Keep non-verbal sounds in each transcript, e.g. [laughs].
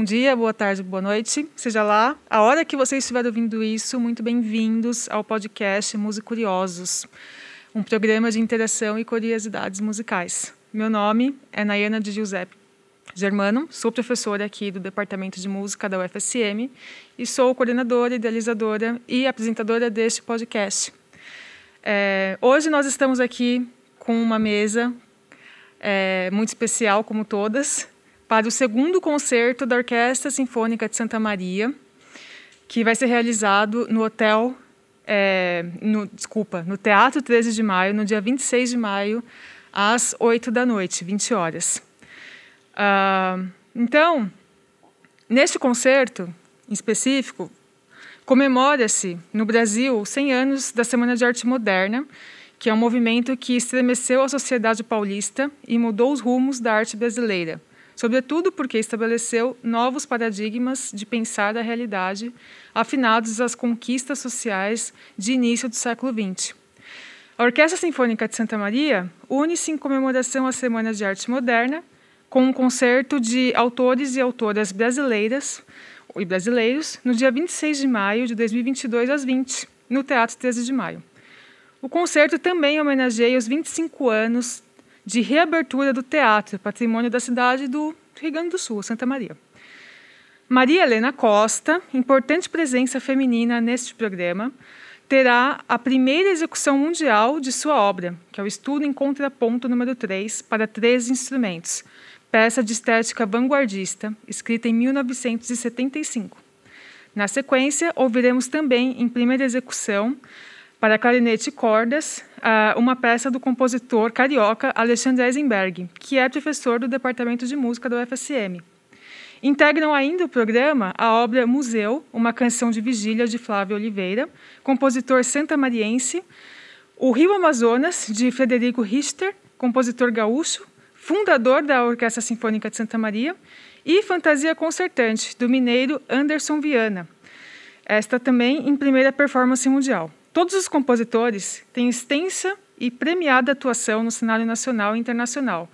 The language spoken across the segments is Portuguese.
bom dia, boa tarde, boa noite, seja lá a hora que você estiver ouvindo isso, muito bem-vindos ao podcast Música Curiosos, um programa de interação e curiosidades musicais. Meu nome é Nayana de Giuseppe Germano, sou professora aqui do Departamento de Música da UFSM e sou coordenadora, idealizadora e apresentadora deste podcast. É, hoje nós estamos aqui com uma mesa é, muito especial, como todas, para o segundo concerto da Orquestra Sinfônica de Santa Maria, que vai ser realizado no Hotel, é, no, desculpa, no Teatro 13 de Maio, no dia 26 de maio, às 8 da noite, 20 horas. Uh, então, neste concerto em específico, comemora-se no Brasil 100 anos da Semana de Arte Moderna, que é um movimento que estremeceu a sociedade paulista e mudou os rumos da arte brasileira sobretudo porque estabeleceu novos paradigmas de pensar a realidade afinados às conquistas sociais de início do século XX. A Orquestra Sinfônica de Santa Maria une-se em comemoração à Semana de Arte Moderna com um concerto de autores e autoras brasileiras e brasileiros no dia 26 de maio de 2022 às 20, no Teatro 13 de Maio. O concerto também homenageia os 25 anos de reabertura do teatro, patrimônio da cidade do Rio Grande do Sul, Santa Maria. Maria Helena Costa, importante presença feminina neste programa, terá a primeira execução mundial de sua obra, que é o Estudo em Contraponto número 3, para três instrumentos, peça de estética vanguardista, escrita em 1975. Na sequência, ouviremos também, em primeira execução, para clarinete e cordas, uma peça do compositor carioca Alexandre Eisenberg, que é professor do Departamento de Música da UFSM. Integram ainda o programa a obra Museu, uma canção de vigília de Flávio Oliveira, compositor santamariense, O Rio Amazonas, de Frederico Richter, compositor gaúcho, fundador da Orquestra Sinfônica de Santa Maria, e Fantasia Concertante, do mineiro Anderson Viana. Esta também em primeira performance mundial. Todos os compositores têm extensa e premiada atuação no cenário nacional e internacional,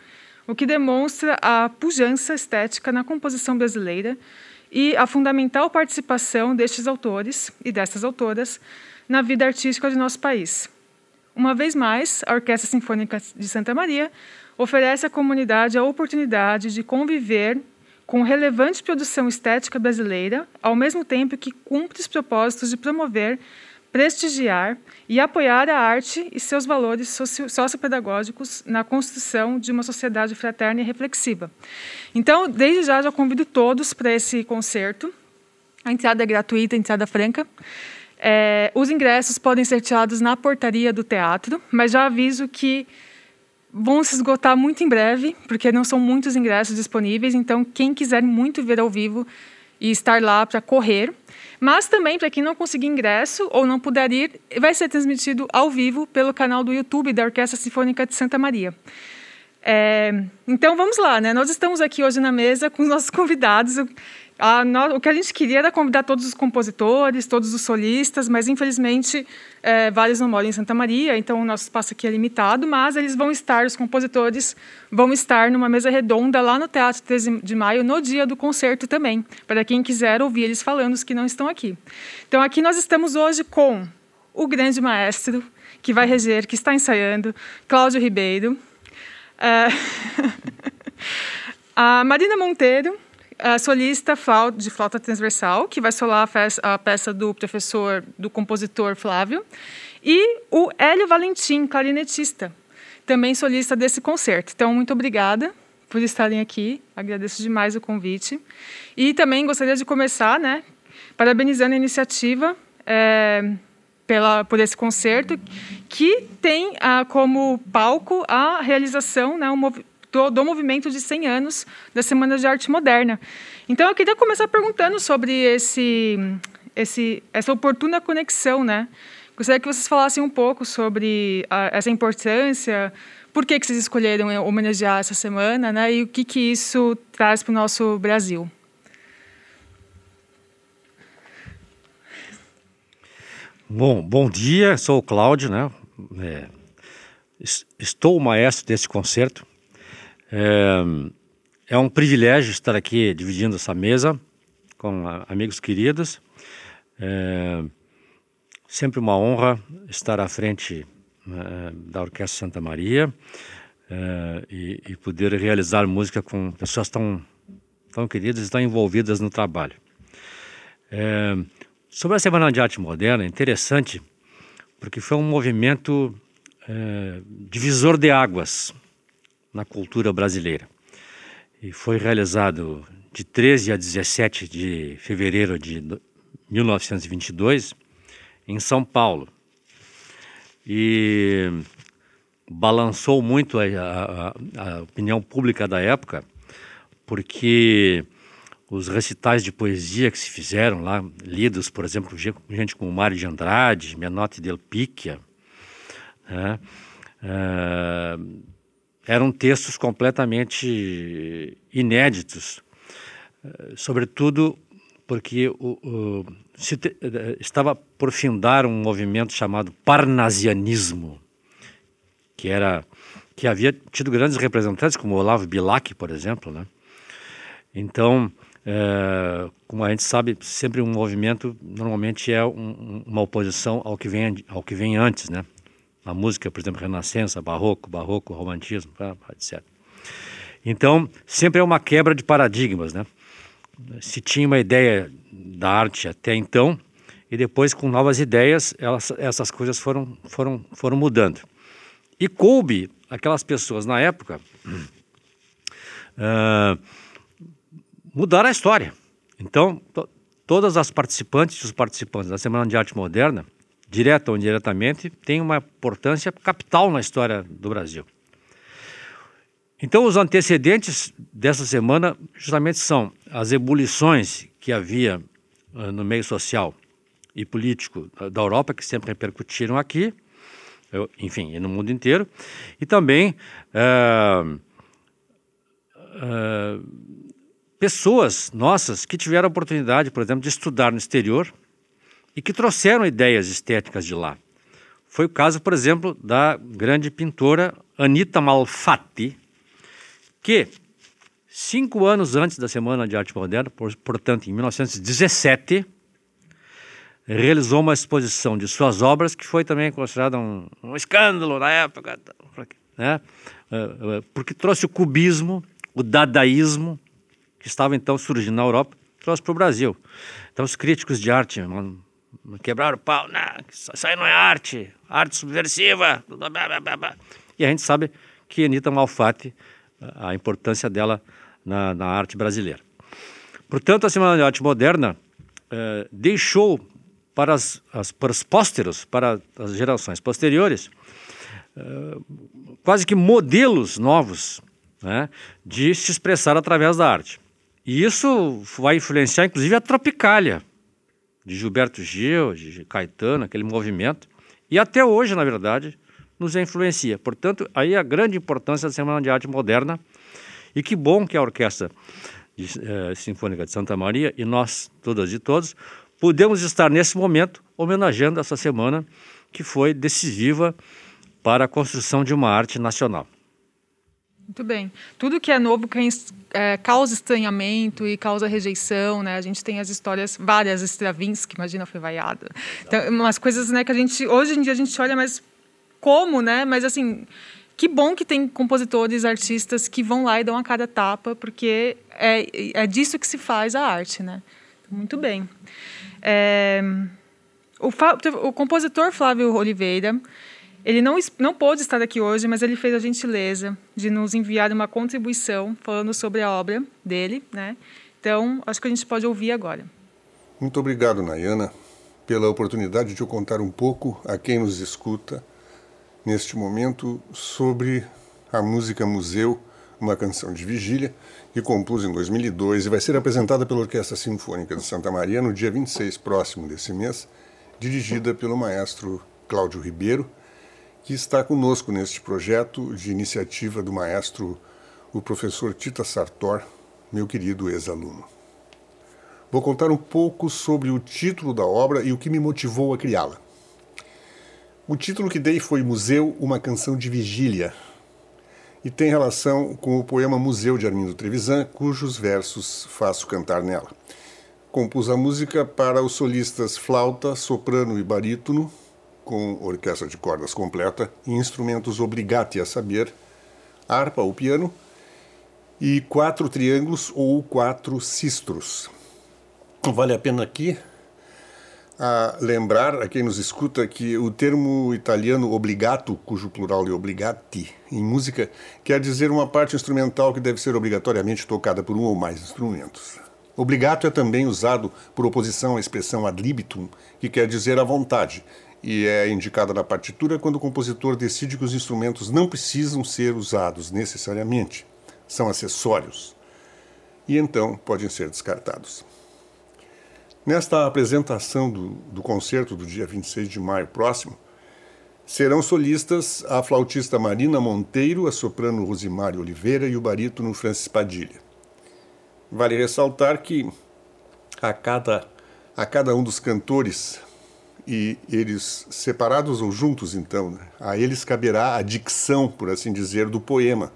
o que demonstra a pujança estética na composição brasileira e a fundamental participação destes autores e destas autoras na vida artística de nosso país. Uma vez mais, a Orquestra Sinfônica de Santa Maria oferece à comunidade a oportunidade de conviver com relevante produção estética brasileira, ao mesmo tempo que cumpre os propósitos de promover prestigiar e apoiar a arte e seus valores sociopedagógicos na construção de uma sociedade fraterna e reflexiva. Então, desde já, já convido todos para esse concerto. A entrada é gratuita, a entrada franca. É, os ingressos podem ser tirados na portaria do teatro, mas já aviso que vão se esgotar muito em breve, porque não são muitos ingressos disponíveis. Então, quem quiser muito ver ao vivo e estar lá para correr, mas também, para quem não conseguir ingresso ou não puder ir, vai ser transmitido ao vivo pelo canal do YouTube da Orquestra Sinfônica de Santa Maria. É, então vamos lá, né? Nós estamos aqui hoje na mesa com os nossos [laughs] convidados. A, o que a gente queria era convidar todos os compositores, todos os solistas, mas infelizmente é, vários não moram em Santa Maria, então o nosso espaço aqui é limitado, mas eles vão estar, os compositores vão estar numa mesa redonda lá no Teatro 13 de Maio, no dia do concerto também, para quem quiser ouvir eles falando, os que não estão aqui. Então aqui nós estamos hoje com o grande maestro, que vai reger, que está ensaiando, Cláudio Ribeiro, é, [laughs] a Marina Monteiro, a solista de flauta transversal, que vai solar a peça do professor, do compositor Flávio, e o Hélio Valentim, clarinetista, também solista desse concerto. Então, muito obrigada por estarem aqui, agradeço demais o convite. E também gostaria de começar, né, parabenizando a iniciativa é, pela, por esse concerto, que tem ah, como palco a realização, né, um do, do movimento de 100 anos da Semana de Arte Moderna. Então, eu queria começar perguntando sobre esse, esse, essa oportuna conexão, né? Gostaria que vocês falassem um pouco sobre a, essa importância, por que, que vocês escolheram homenagear essa semana, né? E o que, que isso traz para o nosso Brasil. Bom, bom dia, sou o Cláudio, né? É, estou o maestro desse concerto. É, é um privilégio estar aqui dividindo essa mesa com amigos queridos. É sempre uma honra estar à frente é, da Orquestra Santa Maria é, e, e, poder realizar música com pessoas tão, tão queridas e tão envolvidas no trabalho. É, sobre a Semana de Arte Moderna, é interessante porque foi um movimento é, divisor de águas na cultura brasileira. E foi realizado de 13 a 17 de fevereiro de 1922 em São Paulo. E balançou muito a, a, a opinião pública da época, porque os recitais de poesia que se fizeram lá, lidos, por exemplo, gente como Mário de Andrade, Menotti del Picchia, né, uh, eram textos completamente inéditos, uh, sobretudo porque o, o, te, uh, estava por findar um movimento chamado parnasianismo, que era que havia tido grandes representantes como Olavo Bilac, por exemplo, né? Então, é, como a gente sabe, sempre um movimento normalmente é um, uma oposição ao que vem ao que vem antes, né? A música, por exemplo, Renascença, Barroco, Barroco, Romantismo, etc. Então, sempre é uma quebra de paradigmas, né? Se tinha uma ideia da arte até então e depois com novas ideias, elas, essas coisas foram foram foram mudando. E coube aquelas pessoas na época uh, [clears throat] mudar a história. Então, to, todas as participantes e os participantes da Semana de Arte Moderna, direta ou indiretamente, têm uma importância capital na história do Brasil. Então, os antecedentes dessa semana justamente são as ebulições que havia uh, no meio social e político da Europa, que sempre repercutiram aqui, eu, enfim, e no mundo inteiro, e também uh, uh, pessoas nossas que tiveram a oportunidade, por exemplo, de estudar no exterior e que trouxeram ideias estéticas de lá. Foi o caso, por exemplo, da grande pintora Anita Malfatti, que cinco anos antes da Semana de Arte Moderna, portanto, em 1917, realizou uma exposição de suas obras que foi também considerada um, um escândalo na época, né? Eh, eh, porque trouxe o cubismo, o dadaísmo, que estava então surgindo na Europa, trouxe para o Brasil. Então os críticos de arte quebraram o pau, não, isso aí não é arte, arte subversiva. E a gente sabe que Anitta Malfatti, a importância dela na, na arte brasileira. Portanto, a Semana de Arte Moderna eh, deixou para, as, as, para os pósteros, para as gerações posteriores, eh, quase que modelos novos né, de se expressar através da arte. E isso vai influenciar, inclusive, a Tropicália, de Gilberto Gil, de Caetano, aquele movimento. E até hoje, na verdade, nos influencia. Portanto, aí a grande importância da Semana de Arte Moderna. E que bom que a Orquestra de, eh, Sinfônica de Santa Maria e nós, todas e todos, podemos estar nesse momento homenageando essa semana que foi decisiva para a construção de uma arte nacional. Muito bem. Tudo que é novo que é, causa estranhamento e causa rejeição, né? A gente tem as histórias, várias Stravinsky, imagina, foi vaiada. Então, umas coisas né, que a gente, hoje em dia a gente olha, mas como, né? Mas assim, que bom que tem compositores, artistas que vão lá e dão a cada tapa, porque é, é disso que se faz a arte, né? Muito bem. É, o, o compositor Flávio Oliveira ele não, não pôde estar aqui hoje, mas ele fez a gentileza de nos enviar uma contribuição falando sobre a obra dele. Né? Então, acho que a gente pode ouvir agora. Muito obrigado, Nayana, pela oportunidade de eu contar um pouco a quem nos escuta neste momento sobre a música Museu, uma canção de vigília, que compus em 2002 e vai ser apresentada pela Orquestra Sinfônica de Santa Maria no dia 26 próximo desse mês, dirigida pelo maestro Cláudio Ribeiro que está conosco neste projeto de iniciativa do maestro, o professor Tita Sartor, meu querido ex-aluno. Vou contar um pouco sobre o título da obra e o que me motivou a criá-la. O título que dei foi Museu, uma canção de vigília. e tem relação com o poema Museu de Armindo Trevisan, cujos versos faço cantar nela. Compus a música para os solistas flauta, soprano e barítono, com orquestra de cordas completa e instrumentos obligati a saber, harpa ou piano, e quatro triângulos ou quatro sistros. Vale a pena aqui a lembrar a quem nos escuta que o termo italiano obligato, cujo plural é obligati, em música, quer dizer uma parte instrumental que deve ser obrigatoriamente tocada por um ou mais instrumentos. Obligato é também usado por oposição à expressão ad libitum, que quer dizer à vontade, e é indicada na partitura quando o compositor decide que os instrumentos não precisam ser usados necessariamente, são acessórios, e então podem ser descartados. Nesta apresentação do, do concerto do dia 26 de maio próximo, serão solistas a flautista Marina Monteiro, a soprano Rosimari Oliveira e o barítono Francis Padilha. Vale ressaltar que a cada, a cada um dos cantores, e eles separados ou juntos, então, né, a eles caberá a dicção, por assim dizer, do poema,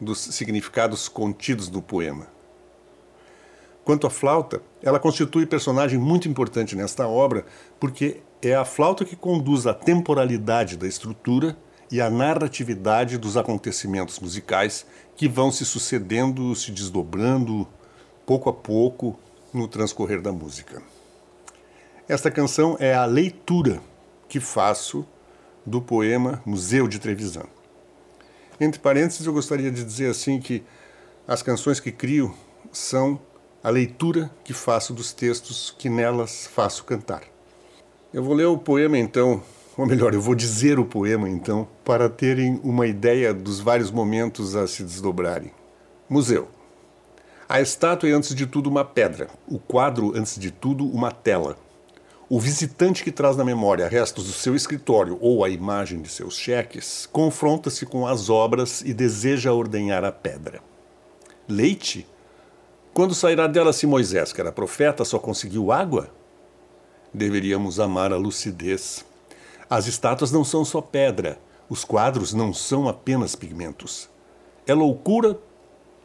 dos significados contidos no poema. Quanto à flauta, ela constitui personagem muito importante nesta obra, porque é a flauta que conduz a temporalidade da estrutura e a narratividade dos acontecimentos musicais que vão se sucedendo, se desdobrando pouco a pouco no transcorrer da música. Esta canção é a leitura que faço do poema Museu de Trevisan. Entre parênteses, eu gostaria de dizer assim que as canções que crio são a leitura que faço dos textos que nelas faço cantar. Eu vou ler o poema então, ou melhor, eu vou dizer o poema então, para terem uma ideia dos vários momentos a se desdobrarem. Museu. A estátua é antes de tudo uma pedra, o quadro, antes de tudo, uma tela. O visitante que traz na memória restos do seu escritório ou a imagem de seus cheques confronta-se com as obras e deseja ordenhar a pedra. Leite quando sairá dela se Moisés, que era profeta, só conseguiu água? Deveríamos amar a lucidez. As estátuas não são só pedra, os quadros não são apenas pigmentos. É loucura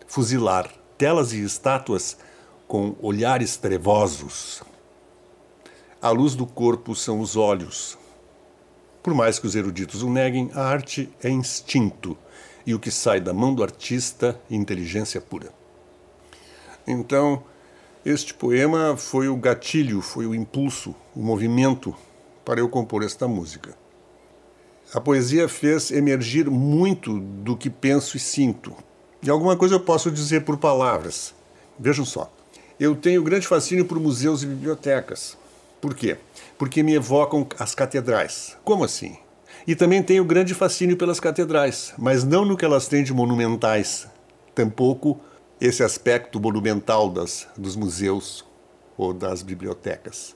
fuzilar telas e estátuas com olhares trevosos. A luz do corpo são os olhos. Por mais que os eruditos o neguem, a arte é instinto e o que sai da mão do artista, inteligência pura. Então, este poema foi o gatilho, foi o impulso, o movimento para eu compor esta música. A poesia fez emergir muito do que penso e sinto. E alguma coisa eu posso dizer por palavras. Vejam só. Eu tenho grande fascínio por museus e bibliotecas. Por quê? Porque me evocam as catedrais. Como assim? E também tenho grande fascínio pelas catedrais, mas não no que elas têm de monumentais, tampouco esse aspecto monumental das, dos museus ou das bibliotecas,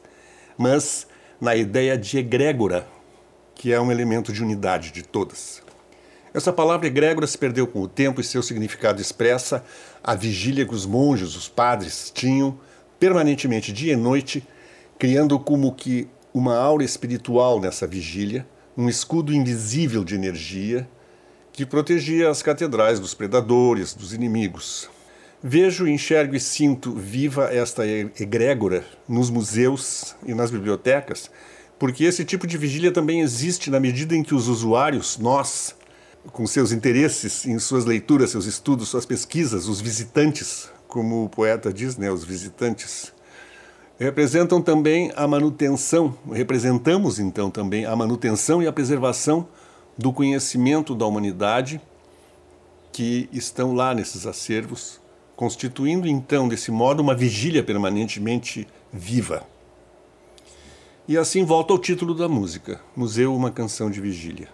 mas na ideia de egrégora, que é um elemento de unidade de todas. Essa palavra egrégora se perdeu com o tempo e seu significado expressa a vigília que os monges, os padres, tinham permanentemente dia e noite, criando como que uma aura espiritual nessa vigília, um escudo invisível de energia que protegia as catedrais dos predadores, dos inimigos. Vejo, enxergo e sinto viva esta egrégora nos museus e nas bibliotecas, porque esse tipo de vigília também existe na medida em que os usuários, nós, com seus interesses em suas leituras, seus estudos, suas pesquisas, os visitantes, como o poeta diz, né, os visitantes, representam também a manutenção, representamos então também a manutenção e a preservação do conhecimento da humanidade que estão lá nesses acervos constituindo então, desse modo, uma vigília permanentemente viva. E assim volta ao título da música, Museu, uma canção de vigília.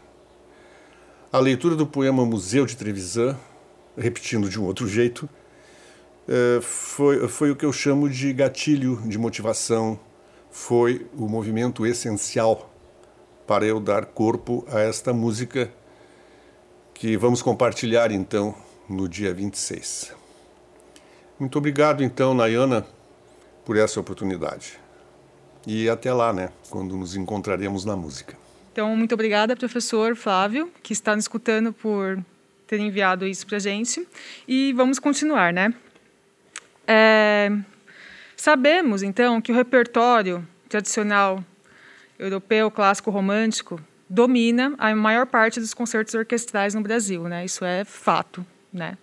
A leitura do poema Museu de Trevisan, repetindo de um outro jeito, eh, foi, foi o que eu chamo de gatilho de motivação, foi o movimento essencial para eu dar corpo a esta música que vamos compartilhar então no dia 26. Muito obrigado, então, Nayana, por essa oportunidade. E até lá, né, quando nos encontraremos na música. Então, muito obrigada, professor Flávio, que está nos escutando por ter enviado isso para a gente. E vamos continuar, né? É, sabemos, então, que o repertório tradicional europeu, clássico, romântico, domina a maior parte dos concertos orquestrais no Brasil, né? Isso é fato, né?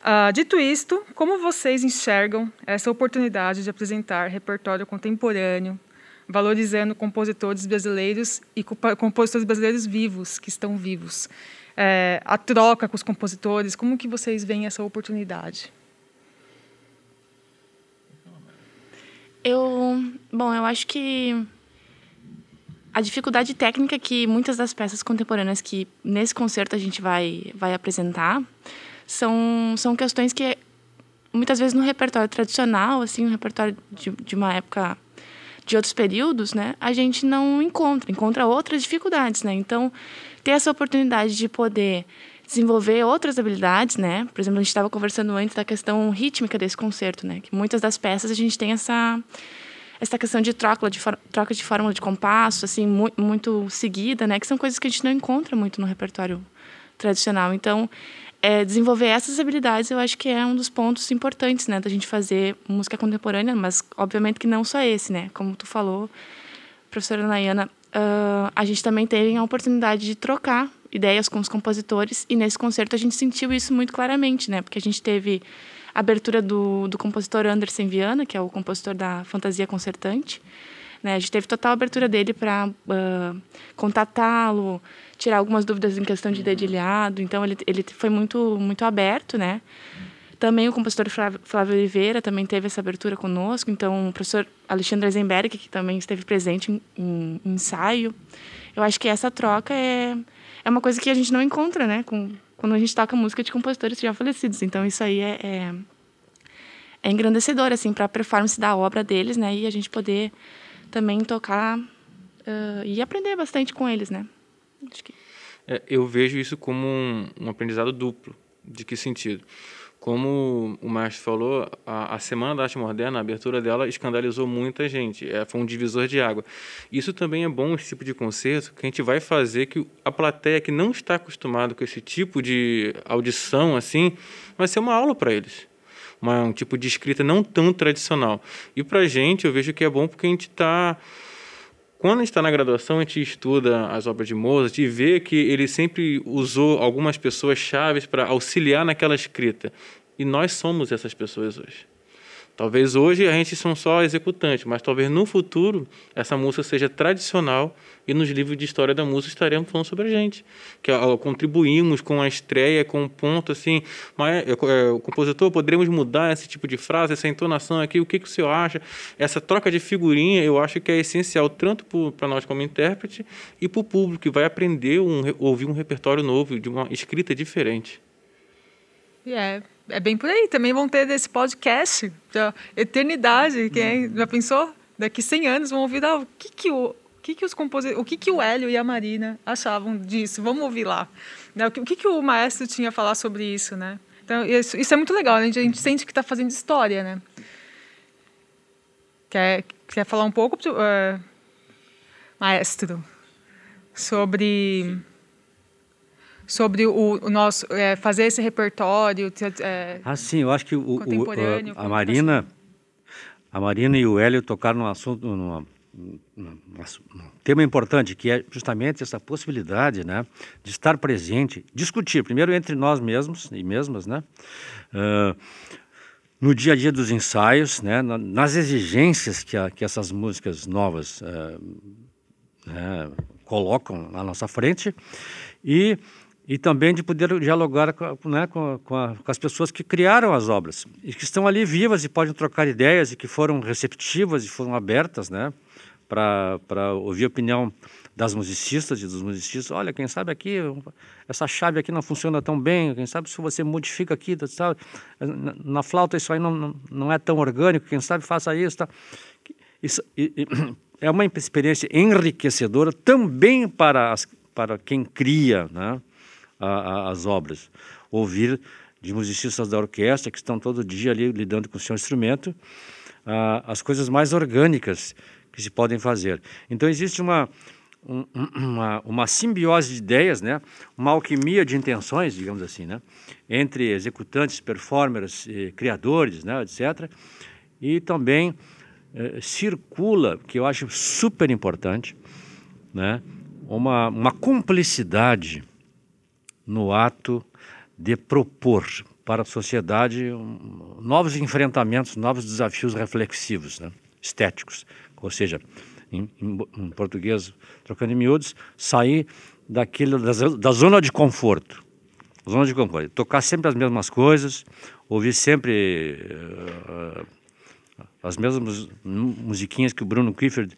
Uh, dito isto, como vocês enxergam essa oportunidade de apresentar repertório contemporâneo, valorizando compositores brasileiros e compositores brasileiros vivos, que estão vivos? É, a troca com os compositores, como que vocês veem essa oportunidade? Eu, bom, eu acho que a dificuldade técnica que muitas das peças contemporâneas que nesse concerto a gente vai vai apresentar são são questões que muitas vezes no repertório tradicional, assim, no repertório de, de uma época de outros períodos, né, a gente não encontra, encontra outras dificuldades, né? Então, ter essa oportunidade de poder desenvolver outras habilidades, né? Por exemplo, a gente estava conversando antes da questão rítmica desse concerto, né? Que muitas das peças a gente tem essa essa questão de troca de troca de fórmula de compasso, assim, muito, muito seguida, né? Que são coisas que a gente não encontra muito no repertório tradicional. Então, é, desenvolver essas habilidades eu acho que é um dos pontos importantes, né? Da gente fazer música contemporânea, mas obviamente que não só esse, né? Como tu falou, professora Nayana, uh, a gente também teve a oportunidade de trocar ideias com os compositores e nesse concerto a gente sentiu isso muito claramente, né? Porque a gente teve a abertura do, do compositor Anderson Viana, que é o compositor da Fantasia Concertante. Né? A gente teve total abertura dele para uh, contatá-lo, tirar algumas dúvidas em questão de dedilhado. Então ele, ele foi muito muito aberto, né? Também o compositor Flávio Oliveira também teve essa abertura conosco. Então, o professor Alexandre Eisenberg, que também esteve presente em, em, em, ensaio. Eu acho que essa troca é, é uma coisa que a gente não encontra, né? Com, quando a gente toca música de compositores já falecidos. Então, isso aí é, é, é engrandecedor, assim, para a performance da obra deles, né? E a gente poder também tocar uh, e aprender bastante com eles, né? Acho que... É, eu vejo isso como um, um aprendizado duplo. De que sentido? Como o Márcio falou, a, a, Semana da Arte Moderna, a abertura dela escandalizou muita gente. É, foi um divisor de água. Isso também é bom, esse tipo de concerto, que a gente vai fazer que a plateia que não está acostumada com esse tipo de audição, assim, vai ser uma aula para eles. Uma, um tipo de escrita não tão tradicional. E para a gente, eu vejo que é bom porque a gente está quando a gente está na graduação, a gente estuda as obras de Mozart e vê que ele sempre usou algumas pessoas chaves para auxiliar naquela escrita. E nós somos essas pessoas hoje. Talvez hoje a gente são só executantes, mas talvez no futuro essa música seja tradicional e nos livros de história da música estaremos falando sobre a gente, que ó, contribuímos com a estreia, com um ponto assim, mas é, é, o compositor poderíamos mudar esse tipo de frase, essa entonação aqui, o que, que o senhor acha? Essa troca de figurinha, eu acho que é essencial tanto para nós como intérprete e para o público que vai aprender um, ouvir um repertório novo de uma escrita diferente. É, é bem por aí. Também vão ter desse podcast da eternidade. Quem uhum. já pensou? Daqui 100 anos vão ouvir ah, o que, que o, que, que os compositores, o que, que o Hélio e a Marina achavam disso. Vamos ouvir lá. Né? O que, o que, o maestro tinha a falar sobre isso, né? Então, isso, isso é muito legal. Né? A gente sente que está fazendo história, né? Quer, quer falar um pouco, uh, maestro, sobre sobre o, o nosso é, fazer esse repertório. É, ah, sim, eu acho que o, o a, a Marina, a Marina e o Hélio tocaram num assunto, num, num, tema importante que é justamente essa possibilidade, né, de estar presente, discutir primeiro entre nós mesmos e mesmas, né, uh, no dia a dia dos ensaios, né, nas exigências que, a, que essas músicas novas uh, né, colocam na nossa frente e e também de poder dialogar né, com, com, a, com, as pessoas que criaram as obras e que estão ali vivas e podem trocar ideias e que foram receptivas e foram abertas né, para ouvir a opinião das musicistas e dos musicistas. Olha, quem sabe aqui, essa chave aqui não funciona tão bem, quem sabe se você modifica aqui, sabe, na, na flauta isso aí não, não, é tão orgânico, quem sabe faça isso. Tá? isso e, e, [clears throat] é uma experiência enriquecedora também para, as, para quem cria, né? A, a, as obras. Ouvir de musicistas da orquestra que estão todo dia ali lidando com o seu instrumento, as coisas mais orgânicas que se podem fazer. Então existe uma um, uma, uma simbiose de ideias, né? uma alquimia de intenções, digamos assim, né? entre executantes, performers, eh, criadores, né? etc. E também eh, circula, que eu acho super importante, né? uma, uma cumplicidade no ato de propor para a sociedade novos enfrentamentos, novos desafios reflexivos, né? estéticos. Ou seja, em, em, em, português, trocando em miúdos, sair daquele, da, da zona de conforto. Zona de conforto. Tocar sempre as mesmas coisas, ouvir sempre uh, as mesmas musiquinhas que o Bruno Clifford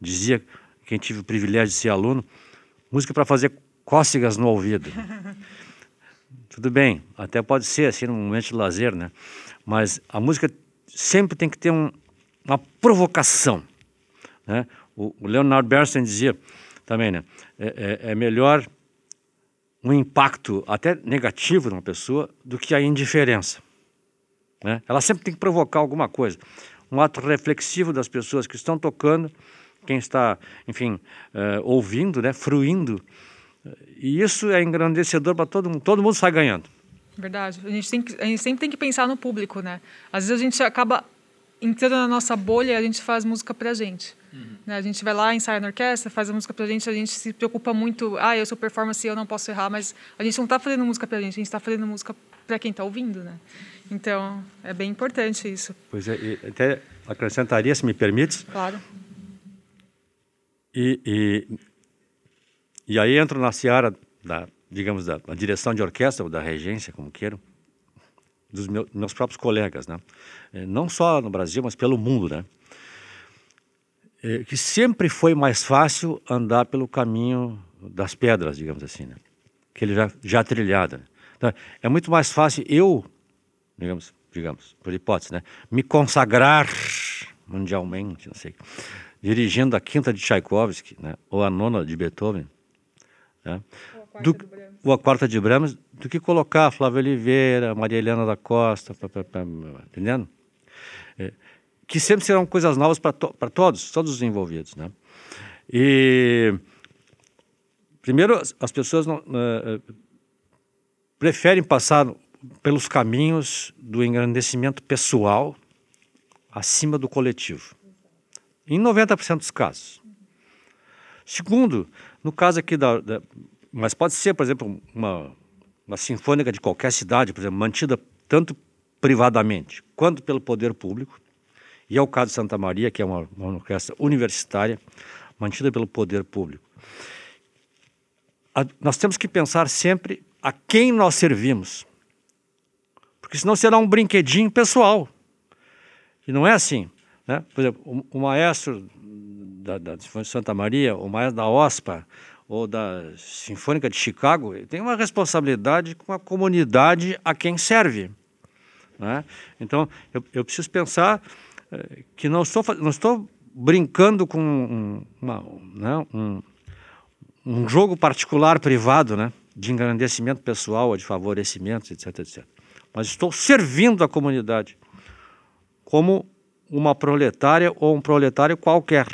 dizia, quem tive o privilégio de ser aluno, música para fazer cócegas no ouvido. [laughs] Tudo bem, até pode ser assim num momento de lazer, né? Mas a música sempre tem que ter um, uma provocação, né? O, o Leonard Bernstein dizia também, né? É, é, é melhor um impacto até negativo numa pessoa do que a indiferença. Né? Ela sempre tem que provocar alguma coisa. Um ato reflexivo das pessoas que estão tocando, quem está, enfim, uh, ouvindo, né? fruindo e isso é engrandecedor para todo mundo. Todo mundo sai ganhando. Verdade. A gente, tem que, a gente sempre tem que pensar no público, né? Às vezes a gente acaba entrando na nossa bolha e a gente faz música para a gente. Uhum. Né? A gente vai lá, ensaia na orquestra, faz a música para a gente, a gente se preocupa muito, ah, eu sou performance e eu não posso errar, mas a gente não está fazendo música para a gente, a gente está fazendo música para quem está ouvindo, né? Então, é bem importante isso. Pois é, até acrescentaria, se me permite. Claro. E, e e aí entro na seara da, digamos, da, da direção de orquestra ou da regência, como queiram, dos meus, meus próprios colegas, né? É, não só no Brasil, mas pelo mundo, né? É, que sempre foi mais fácil andar pelo caminho das pedras, digamos assim, né? Que ele já, já trilhado. Né? Então, é muito mais fácil eu, digamos, digamos, por hipótese, né? Me consagrar mundialmente, não sei, dirigindo a quinta de Tchaikovsky, né? Ou a nona de Beethoven, né? Do, ou a quarta de Brahms, do que colocar Flávio Oliveira, Maria Helena da Costa, pá, entendendo? É, que sempre serão coisas novas para to, todos, todos os envolvidos, né? E primeiro as pessoas não, uh, preferem passar pelos caminhos do engrandecimento pessoal acima do coletivo. Em 90% dos casos. Segundo, no caso aqui da, da, Mas pode ser, por exemplo, uma, uma sinfônica de qualquer cidade, por exemplo, mantida tanto privadamente quanto pelo poder público. E é o caso de Santa Maria, que é uma, uma orquestra universitária, mantida pelo poder público. A, nós temos que pensar sempre a quem nós servimos. Porque senão será um brinquedinho pessoal. E não é assim. Né? Por exemplo, o, o maestro da, da Santa Maria, ou mais da OSPA, ou da Sinfônica de Chicago, tem uma responsabilidade com a comunidade a quem serve. Né? Então, eu, eu preciso pensar eh, que não estou, não estou brincando com um, uma, né, um, um jogo particular privado né, de engrandecimento pessoal de favorecimento, etc, etc. Mas estou servindo a comunidade como uma proletária ou um proletário qualquer.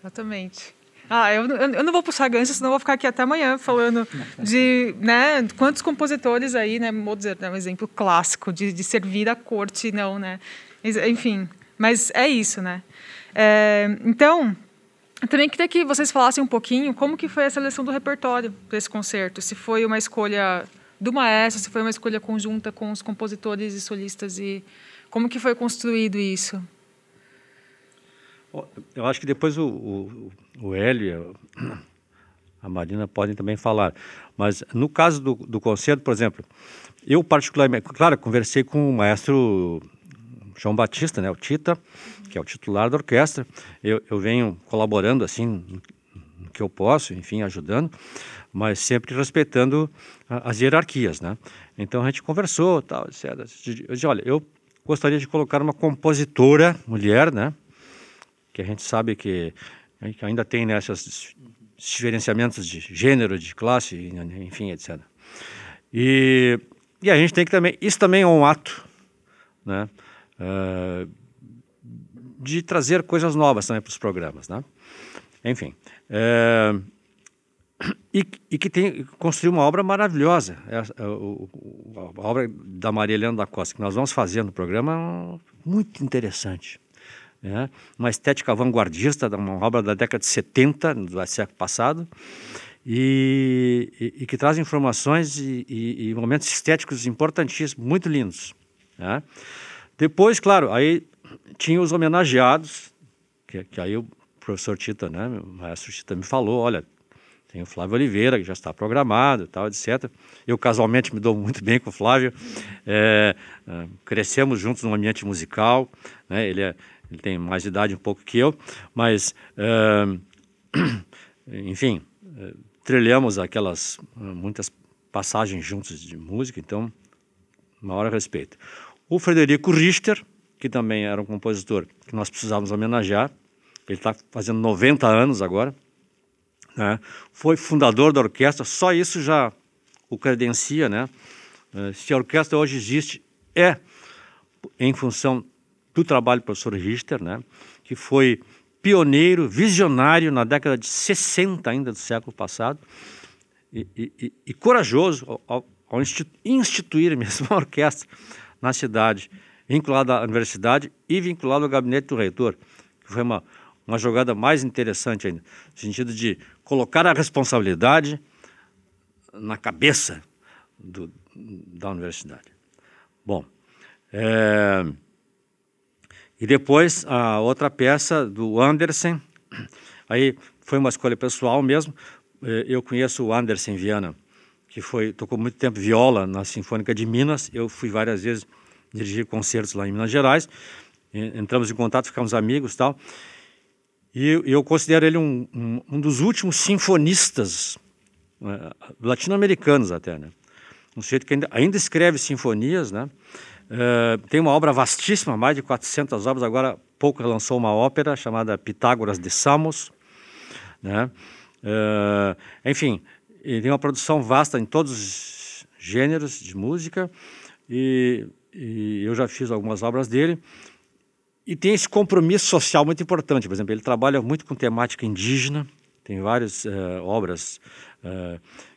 Exatamente. Ah, eu, eu não vou puxar gancho, senão vou ficar aqui até amanhã falando de né, quantos compositores aí, né? Mozart é um exemplo clássico de, de servir a corte, não, né? Enfim, mas é isso, né? É, então, também queria que vocês falassem um pouquinho como que foi a seleção do repertório para esse concerto. Se foi uma escolha do maestro, se foi uma escolha conjunta com os compositores e solistas e como que foi construído isso? Eu acho que depois o, o, o Hélio [clears throat] a Marina podem também falar. Mas no caso do, do concerto, por exemplo, eu particularmente, claro, conversei com o maestro João Batista, né, o Tita, que é o titular da orquestra. Eu, eu venho colaborando assim no que eu posso, enfim, ajudando, mas sempre respeitando as hierarquias, né? Então a gente conversou, tal, etc. Eu disse, olha, eu gostaria de colocar uma compositora mulher, né? Que a gente sabe que ainda tem né, esses diferenciamentos de gênero, de classe, enfim, etc. E, e a gente tem que também, isso também é um ato, né, uh, de trazer coisas novas também para os programas, né? enfim. É, e, e, que tem, construiu uma obra maravilhosa. É, é, o, a obra da Maria Helena da Costa, que nós vamos fazer no programa, muito interessante. Né? Uma estética vanguardista, uma obra da década de 70, do século passado, e, e, e que traz informações e, e, momentos estéticos importantíssimos, muito lindos. Né? Depois, claro, aí tinha os homenageados, que, que aí o professor Tita, né, o maestro Tita me falou, olha, tem o Flávio Oliveira, que já está programado, tal, etc. Eu, casualmente, me dou muito bem com o Flávio. É, é, crescemos juntos no ambiente musical. Né? Ele, é, ele tem mais idade um pouco que eu, mas, é, [clears throat] enfim, é, trilhamos aquelas é, muitas passagens juntos de música, então, maior respeito. O Frederico Richter, que também era um compositor que nós precisávamos homenagear, ele está fazendo 90 anos agora, né? foi fundador da orquestra, só isso já o credencia, né? Eh, se a orquestra hoje existe, é em função do trabalho do professor Richter, né? que foi pioneiro, visionário na década de 60 ainda do século passado, e, e, e corajoso ao, ao instituir mesmo a [laughs] orquestra na cidade, vinculado à universidade e vinculado ao gabinete do reitor, que foi uma, uma jogada mais interessante ainda, no sentido de colocar a responsabilidade na cabeça do, da universidade. Bom, é, e depois a outra peça do Andersen, aí foi uma escolha pessoal mesmo. É, eu conheço o Andersen Viana, que foi tocou muito tempo viola na Sinfônica de Minas. Eu fui várias vezes dirigir concertos lá em Minas Gerais. Entramos em contato, ficamos amigos, tal. E eu considero ele um, um, um dos últimos sinfonistas né, latino-americanos até, né? Um sujeito que ainda, ainda escreve sinfonias, né? Uh, tem uma obra vastíssima, mais de 400 obras. Agora, pouco lançou uma ópera chamada Pitágoras de Samos, né? Uh, enfim, tem uma produção vasta em todos os gêneros de música e, e eu já fiz algumas obras dele. E tem esse compromisso social muito importante. Por exemplo, ele trabalha muito com temática indígena, tem várias uh, obras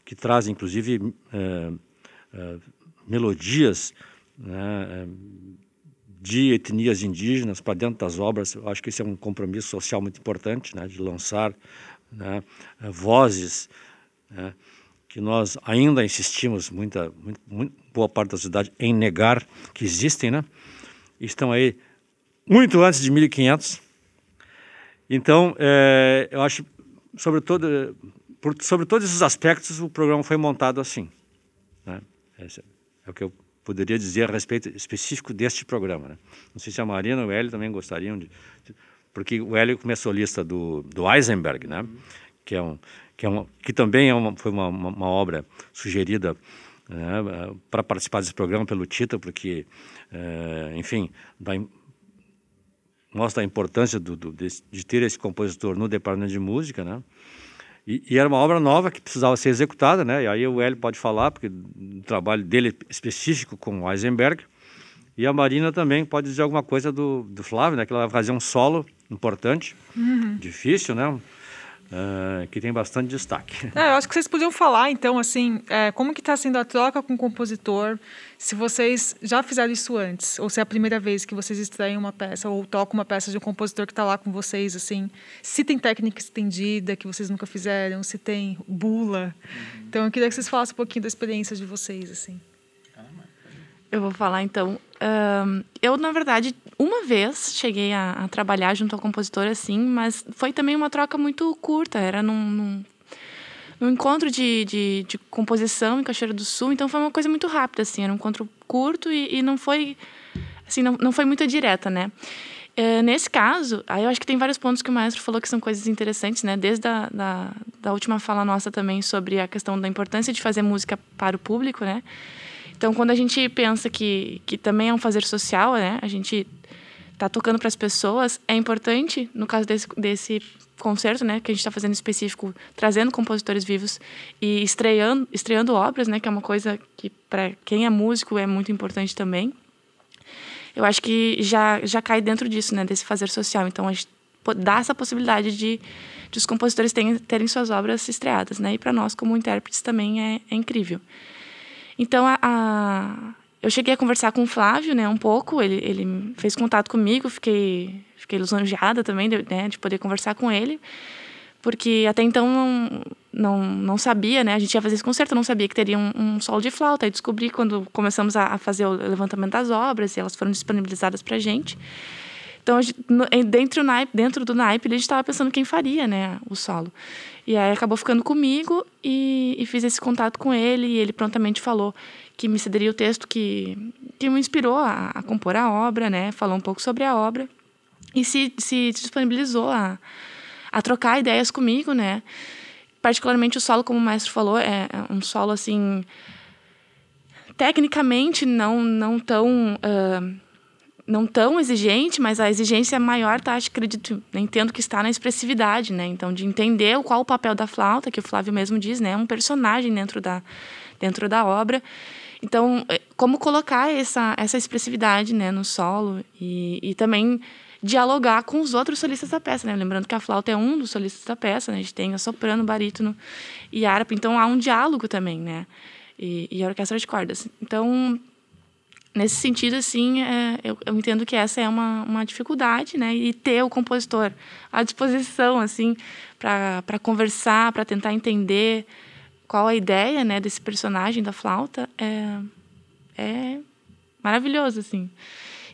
que trazem, inclusive, melodias né, de etnias indígenas para dentro das obras. Eu acho que esse é um compromisso social muito importante, né, de lançar né, vozes né, que nós ainda insistimos, muita, muito, muito, boa parte da sociedade, em negar que existem. Né, estão aí muito antes de 1500. Então, é, eu acho, sobre, todo, por, sobre todos esses aspectos, o programa foi montado assim. Né? É o que eu poderia dizer a respeito específico deste programa. Né? Não sei se a Marina ou o Hélio também gostariam de... Porque o Hélio é solista do, do Eisenberg, né? que, é um, que, é um, que também é uma, foi uma, uma, uma obra sugerida né, para participar desse programa pelo Tita, porque, é, enfim, mostra a importância do, do, de, de, ter esse compositor no departamento de música, né? E, e, era uma obra nova que precisava ser executada, né? E aí o Hélio pode falar, porque o trabalho dele específico com o Eisenberg. E a Marina também pode dizer alguma coisa do, do Flávio, né? Que ela vai fazer um solo importante, uhum. difícil, né? Uh, que tem bastante destaque. [laughs] É, eu acho que vocês podiam falar, então, assim, é, como que está sendo a troca com o compositor, se vocês já fizeram isso antes, ou se é a primeira vez que vocês extraem uma peça, ou tocam uma peça de um compositor que está lá com vocês, assim, se tem técnica estendida que vocês nunca fizeram, se tem bula. Uhum. Então, eu queria que vocês falassem um pouquinho da experiência de vocês, assim. Eu vou falar, então. Um, eu, na verdade, uma vez cheguei a, a, trabalhar junto ao compositor, assim, mas foi também uma troca muito curta. Era num, num, num encontro de, de, de, composição em Cachoeira do Sul, então foi uma coisa muito rápida, assim. Era um encontro curto e, e não foi... Assim, não, não foi muito direta, né? É, nesse caso, aí eu acho que tem vários pontos que o maestro falou que são coisas interessantes, né? Desde a da, da última fala nossa também sobre a questão da importância de fazer música para o público, né? Então, quando a gente pensa que, que também é um fazer social, né? A gente tá tocando para as pessoas, é importante, no caso desse, desse concerto, né, que a gente está fazendo específico, trazendo compositores vivos e estreando, estreando obras, né, que é uma coisa que para quem é músico é muito importante também. Eu acho que já já cai dentro disso, né, desse fazer social. Então a gente dá essa possibilidade de de os compositores terem, terem suas obras estreadas, né? E para nós, como intérpretes, também é, é incrível. Então, a, a, eu cheguei a conversar com o Flávio, né, um pouco, ele, ele fez contato comigo, fiquei, fiquei lisonjeada também de, né, de poder conversar com ele, porque até então não, não, não sabia, né, a gente ia fazer esse concerto, não sabia que teria um, um solo de flauta, aí descobri quando começamos a, a fazer o levantamento das obras, e elas foram disponibilizadas para a gente, então, dentro, naipe, dentro do naipe, a gente estava pensando quem faria né, o solo. E aí acabou ficando comigo e, e, fiz esse contato com ele. E ele prontamente falou que me cederia o texto que, que me inspirou a, a compor a obra, né? Falou um pouco sobre a obra. E se, se disponibilizou a, a trocar ideias comigo, né? Particularmente o solo, como o maestro falou, é, é um solo assim tecnicamente não não tão uh, não tão exigente, mas a exigência maior, tá, acho, acredito, entendo que está na expressividade, né? Então, de entender qual o papel da flauta, que o Flávio mesmo diz, né? Um personagem dentro da, dentro da obra. Então, é, como colocar essa, essa expressividade né, no solo e, e também dialogar com os outros solistas da peça, né? Lembrando que a flauta é um dos solistas da peça, né? A gente tem a soprano, barítono e harpa, então há um diálogo também, né? E, e a orquestra de cordas. Então, nesse sentido, assim, é, eu, eu, entendo que essa é uma, uma dificuldade, né? E ter o compositor à disposição, assim, para conversar, para tentar entender qual a ideia, né, desse personagem da flauta, é, é maravilhoso, assim.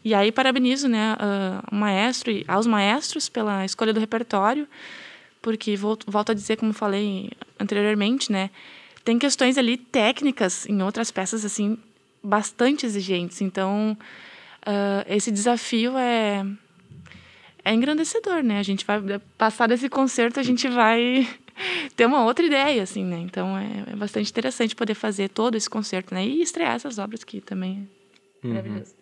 E aí parabenizo, né, uh, o maestro e aos maestros pela escolha do repertório, porque volto, volto a dizer, como falei anteriormente, né, tem questões ali técnicas em outras peças assim bastante exigentes. Então, uh, esse desafio é é engrandecedor, né? A gente vai passar desse concerto, a gente vai [laughs] ter uma outra ideia, assim, né? Então é, é, bastante interessante poder fazer todo esse concerto, né? E estrear essas obras que também é uhum. maravilhoso.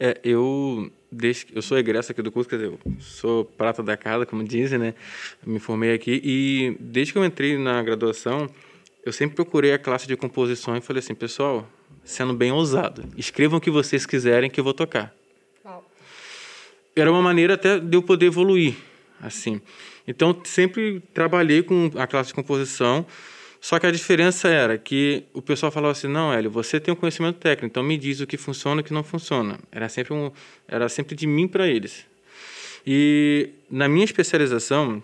É, eu desde eu sou egresso aqui do curso, quer dizer, eu sou prata da casa, como dizem, né? Me formei aqui e desde que eu entrei na graduação, eu sempre procurei a classe de composição e falei assim, pessoal, sendo bem ousado. Escrevam o que vocês quiserem que eu vou tocar. Era uma maneira até de eu poder evoluir, assim. Então, sempre trabalhei com a classe de composição, só que a diferença era que o pessoal falava assim, não, Hélio, você tem um conhecimento técnico, então me diz o que funciona e o que não funciona. Era sempre, um, era sempre de mim para eles. E na minha especialização,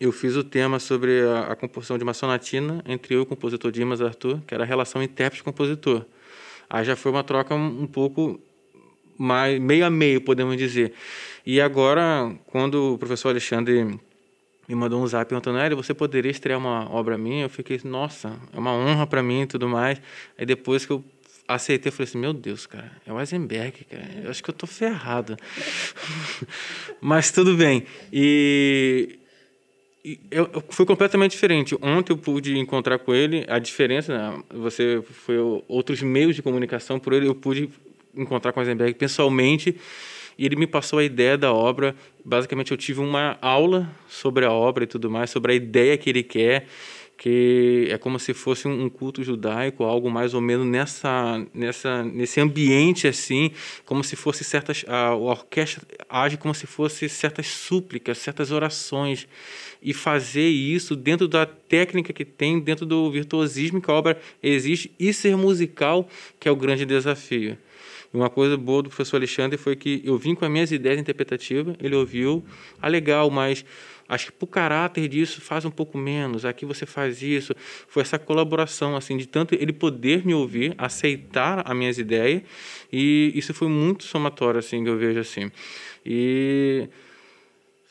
eu fiz o tema sobre a, a, composição de uma sonatina entre eu e o compositor Dimas Arthur, que era a relação intérprete-compositor. Aí já foi uma troca um, um pouco mais meio a meio, podemos dizer. E agora, quando o professor Alexandre me mandou um zap perguntando, Hélio, você poderia estrear uma obra minha? Eu fiquei, nossa, é uma honra para mim e tudo mais. Aí depois que eu aceitei, eu falei assim, meu Deus, cara, é o Eisenberg, cara, eu acho que eu tô ferrado. [laughs] Mas tudo bem. E eu, eu, foi completamente diferente. Ontem eu pude encontrar com ele, a diferença, né? você foi outros meios de comunicação, por ele eu pude encontrar com o Eisenberg pessoalmente e ele me passou a ideia da obra. Basicamente eu tive uma aula sobre a obra e tudo mais, sobre a ideia que ele quer, que é como se fosse um culto judaico, algo mais ou menos nessa, nessa, nesse ambiente assim, como se fosse certas a, a orquestra age como se fosse certas súplicas, certas orações e fazer isso dentro da técnica que tem, dentro do virtuosismo que a obra existe e ser musical, que é o grande desafio. Uma coisa boa do professor Alexandre foi que eu vim com as minhas ideias interpretativas, ele ouviu, ah, legal, mas acho que para o caráter disso faz um pouco menos, aqui você faz isso. Foi essa colaboração, assim, de tanto ele poder me ouvir, aceitar as minhas ideias, e isso foi muito somatório, assim, que eu vejo assim. E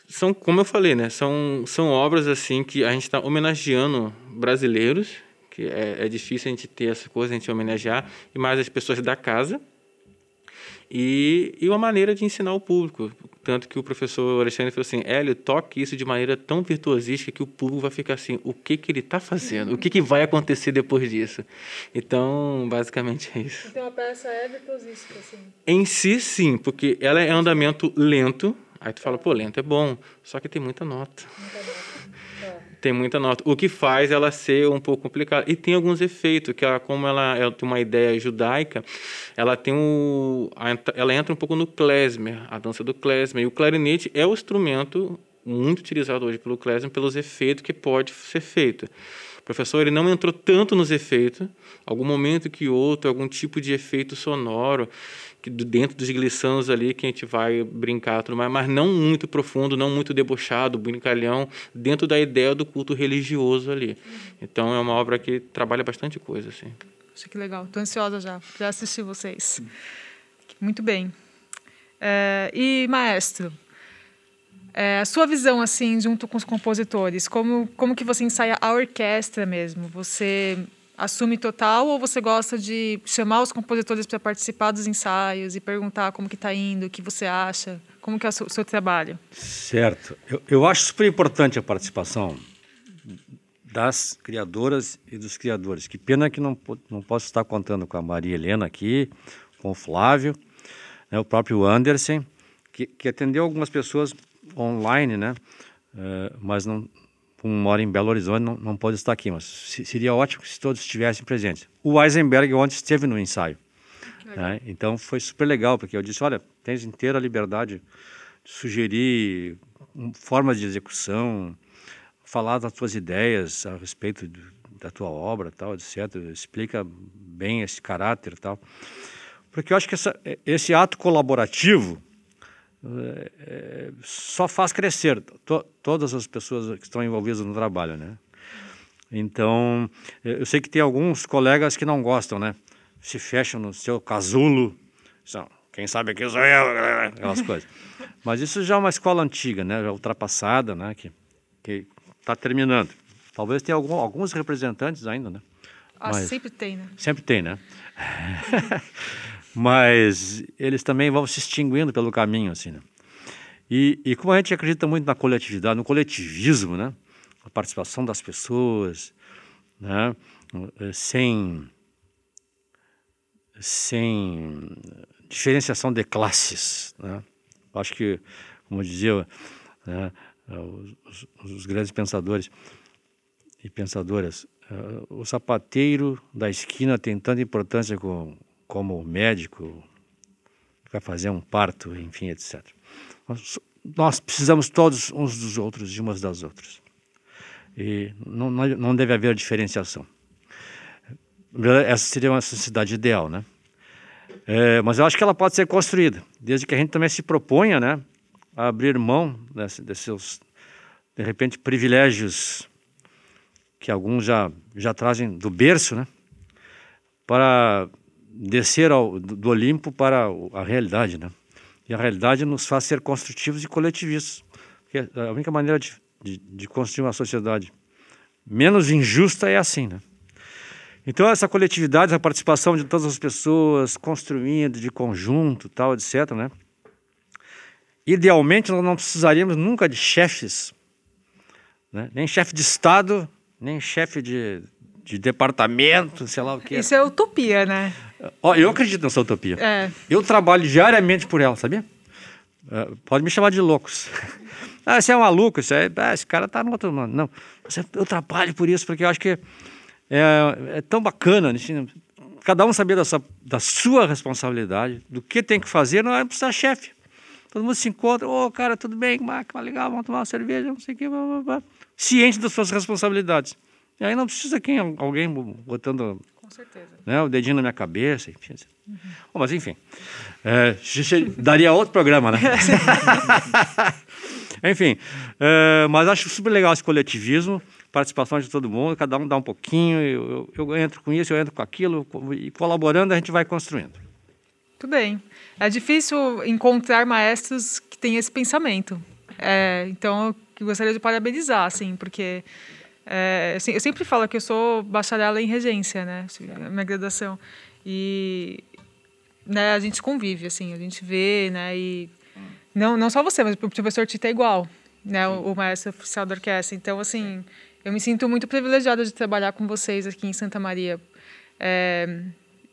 são, como eu falei, né? São, são obras assim que a gente está homenageando brasileiros, que é, é difícil a gente ter essa coisa, a gente homenagear, e mais as pessoas da casa, e, e uma maneira de ensinar o público. Tanto que o professor Alexandre falou assim: Hélio, toque isso de maneira tão virtuosística que o público vai ficar assim: o que, que ele está fazendo? O que, que vai acontecer depois disso? Então, basicamente é isso. Então a peça é virtuosística, assim? Em si, sim, porque ela é andamento lento, Aí tu fala, pô, lento é bom, só que tem muita nota. Muita nota. Tem muita nota. O que faz ela ser um pouco complicada. E tem alguns efeitos, que ela, como ela, ela tem uma ideia judaica, ela tem o, ela entra um pouco no klezmer, a dança do klezmer. E o clarinete é o instrumento muito utilizado hoje pelo Klezmer pelos efeitos que pode ser feito. O professor ele não entrou tanto nos efeitos, algum momento que outro, algum tipo de efeito sonoro, que dentro dos glissanos ali que a gente vai brincar tudo mais, mas não muito profundo, não muito debochado, brincalhão, dentro da ideia do culto religioso ali. Então é uma obra que trabalha bastante coisa assim. Acho que legal. Estou ansiosa já para assistir vocês. Muito bem. É, e maestro, é, a sua visão assim junto com os compositores, como como que você ensaia a orquestra mesmo? Você assume total ou você gosta de chamar os compositores para participar dos ensaios e perguntar como que está indo, o que você acha, como que é o seu, seu trabalho? Certo. Eu, eu acho super importante a participação das criadoras e dos criadores. Que pena que não, não posso estar contando com a Maria Helena aqui, com o Flávio, né, o próprio Anderson, que, que atendeu algumas pessoas online, né? Uh, mas não, mora em Belo Horizonte, não, não pode estar aqui, mas seria ótimo se todos estivessem presentes. O Eisenberg ontem esteve no ensaio. Né? Então foi super legal, porque eu disse: olha, tens inteira liberdade de sugerir formas de execução, falar das tuas ideias a respeito de, da tua obra, tal, etc. Explica bem esse caráter tal. Porque eu acho que essa, esse ato colaborativo é, só faz crescer to, todas as pessoas que estão envolvidas no trabalho, né? Então, eu sei que tem alguns colegas que não gostam, né? Se fecham no seu casulo, são, quem sabe aqui sou eu, aquelas [laughs] coisas. Mas isso já é uma escola antiga, né? Já ultrapassada, né? Que que está terminando. Talvez tenha algum, alguns representantes ainda, né? Ah, Mas, sempre tem, né? Sempre tem, né? [laughs] mas eles também vão se extinguindo pelo caminho, assim, né? E, e como a gente acredita muito na coletividade, no coletivismo, né? A participação das pessoas, né? Eh, sem, sem diferenciação de classes, né? Acho que, como dizia né, os, os grandes pensadores e pensadoras, uh, o sapateiro da esquina tem tanta importância com como médico, vai fazer um parto, enfim, etc. Nós, nós precisamos todos uns dos outros e umas das outras. E não, não deve haver diferenciação. Essa seria uma sociedade ideal, né? É, mas eu acho que ela pode ser construída, desde que a gente também se proponha, né, a abrir mão desse, desses, de repente, privilégios que alguns já já trazem do berço, né, para descer ao, do Olimpo para a realidade, né? E a realidade nos faz ser construtivos e coletivistas. Porque a única maneira de, de, de construir uma sociedade menos injusta é assim, né? Então essa coletividade, essa participação de todas as pessoas, construindo de conjunto, tal, etc, né? Idealmente nós não precisaríamos nunca de chefes, né? nem chefe de estado, nem chefe de, de departamento, sei lá o que. Isso é utopia, né? Ó, eu acredito nessa utopia. É. Eu trabalho diariamente por ela, sabia? Uh, pode me chamar de loucos. [laughs] ah, você é um maluco, você é, ah, esse cara tá no outro mundo. Não, eu trabalho por isso, porque eu acho que é, é tão bacana, assim, cada um saber da sua, da sua responsabilidade, do que tem que fazer, não é precisar chefe. Todo mundo se encontra, ô oh, cara, tudo bem, que legal, vamos tomar uma cerveja, não sei o que, blá, blá, blá. ciente das suas responsabilidades. E aí não precisa quem, alguém botando. Né, o dedinho na minha cabeça. Enfim. Assim. Uhum. Bom, mas enfim, é, daria outro programa, né? [laughs] enfim, é, mas acho super legal esse coletivismo, participação de todo mundo, cada um dá um pouquinho, eu, eu, eu entro com isso, eu entro com aquilo, e colaborando a gente vai construindo. Muito bem. É difícil encontrar maestros que têm esse pensamento. É, então, eu gostaria de parabenizar, assim, porque é, assim, eu sempre falo que eu sou bacharel em regência, né? Minha graduação. E né, a gente convive, assim, a gente vê, né? E não, não só você, mas o professor Tita é igual, né? O, o maestro oficial da orquestra. Então, assim, eu me sinto muito privilegiada de trabalhar com vocês aqui em Santa Maria. É,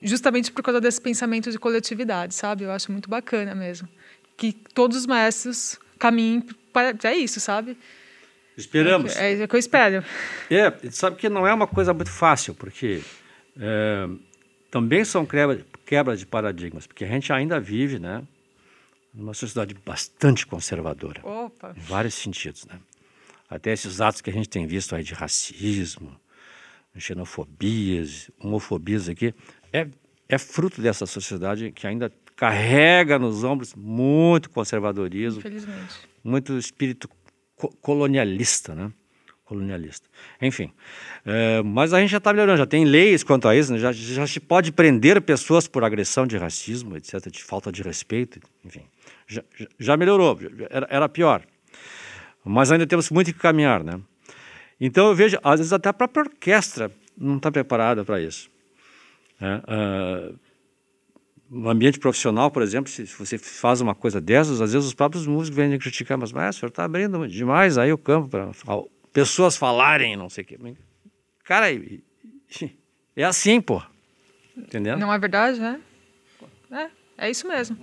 justamente por causa desse pensamento de coletividade, sabe? Eu acho muito bacana mesmo. Que todos os maestros caminhem para. É isso, sabe? Esperamos. É, é o que eu espero. É, sabe que não é uma coisa muito fácil, porque é, também são quebras quebra de paradigmas, porque a gente ainda vive, né? numa sociedade bastante conservadora. Opa. Em vários sentidos, né? Até esses atos que a gente tem visto aí de racismo, xenofobias, homofobias aqui, é, é fruto dessa sociedade que ainda carrega nos ombros muito conservadorismo, muito espírito colonialista, né? Colonialista. Enfim, é, mas a gente já está melhorando, já tem leis quanto a isso, né? já, já se pode prender pessoas por agressão de racismo, etc., de falta de respeito, enfim. Já, já melhorou, era, era pior. Mas ainda temos muito que caminhar, né? Então eu vejo, às vezes até a própria orquestra não está preparada para isso. Uh, no ambiente profissional, por exemplo, se você faz uma coisa dessas, às vezes os próprios músicos vêm criticar, mas, mas o senhor está abrindo demais aí o campo para pessoas falarem, não sei o quê. Cara, [laughs] é assim, pô. Entendeu? Não é verdade, né? É, é isso mesmo.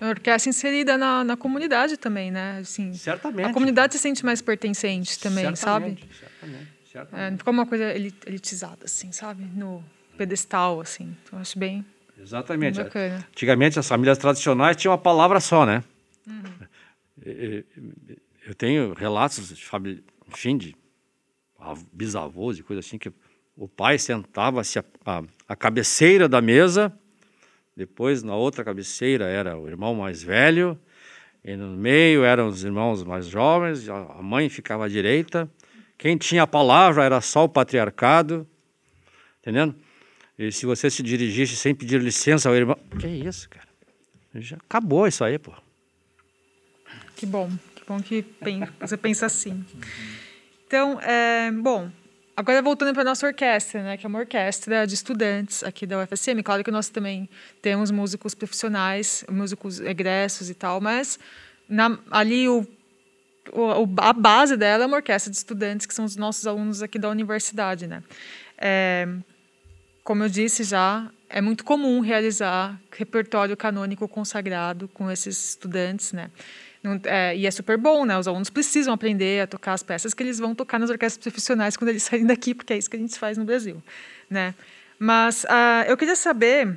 A orquestra inserida na, na comunidade também, né? Assim, certamente. A comunidade se sente mais pertencente também, certamente, sabe? Certamente, certamente. É, não fica uma coisa elitizada, assim, sabe? No pedestal, assim. Então, acho bem Exatamente. Bacana. Antigamente, as famílias tradicionais tinham uma palavra só, né? Uhum. Eu tenho relatos de família, enfim, de bisavôs e coisa assim, que o pai sentava-se a, cabeceira da mesa, depois na outra cabeceira era o irmão mais velho, e no meio eram os irmãos mais jovens, a mãe ficava à direita. Quem tinha a palavra era só o patriarcado, entendendo? E se você se dirigisse sem pedir licença ao irmão. Que isso, cara? Já acabou isso aí, pô. Que bom, que bom que você pensa assim. Então, é, bom, agora voltando para a nossa orquestra, né, que é uma orquestra de estudantes aqui da UFSM. Claro que nós também temos músicos profissionais, músicos egressos e tal, mas na, ali o, o, a base dela é uma orquestra de estudantes, que são os nossos alunos aqui da universidade. Né? É, como eu disse já, é muito comum realizar repertório canônico consagrado com esses estudantes, né? Não, é, e é super bom, né? Os alunos precisam aprender a tocar as peças que eles vão tocar nas orquestras profissionais quando eles [laughs] saírem daqui, porque é isso que a gente faz no Brasil, né? Mas uh, eu queria saber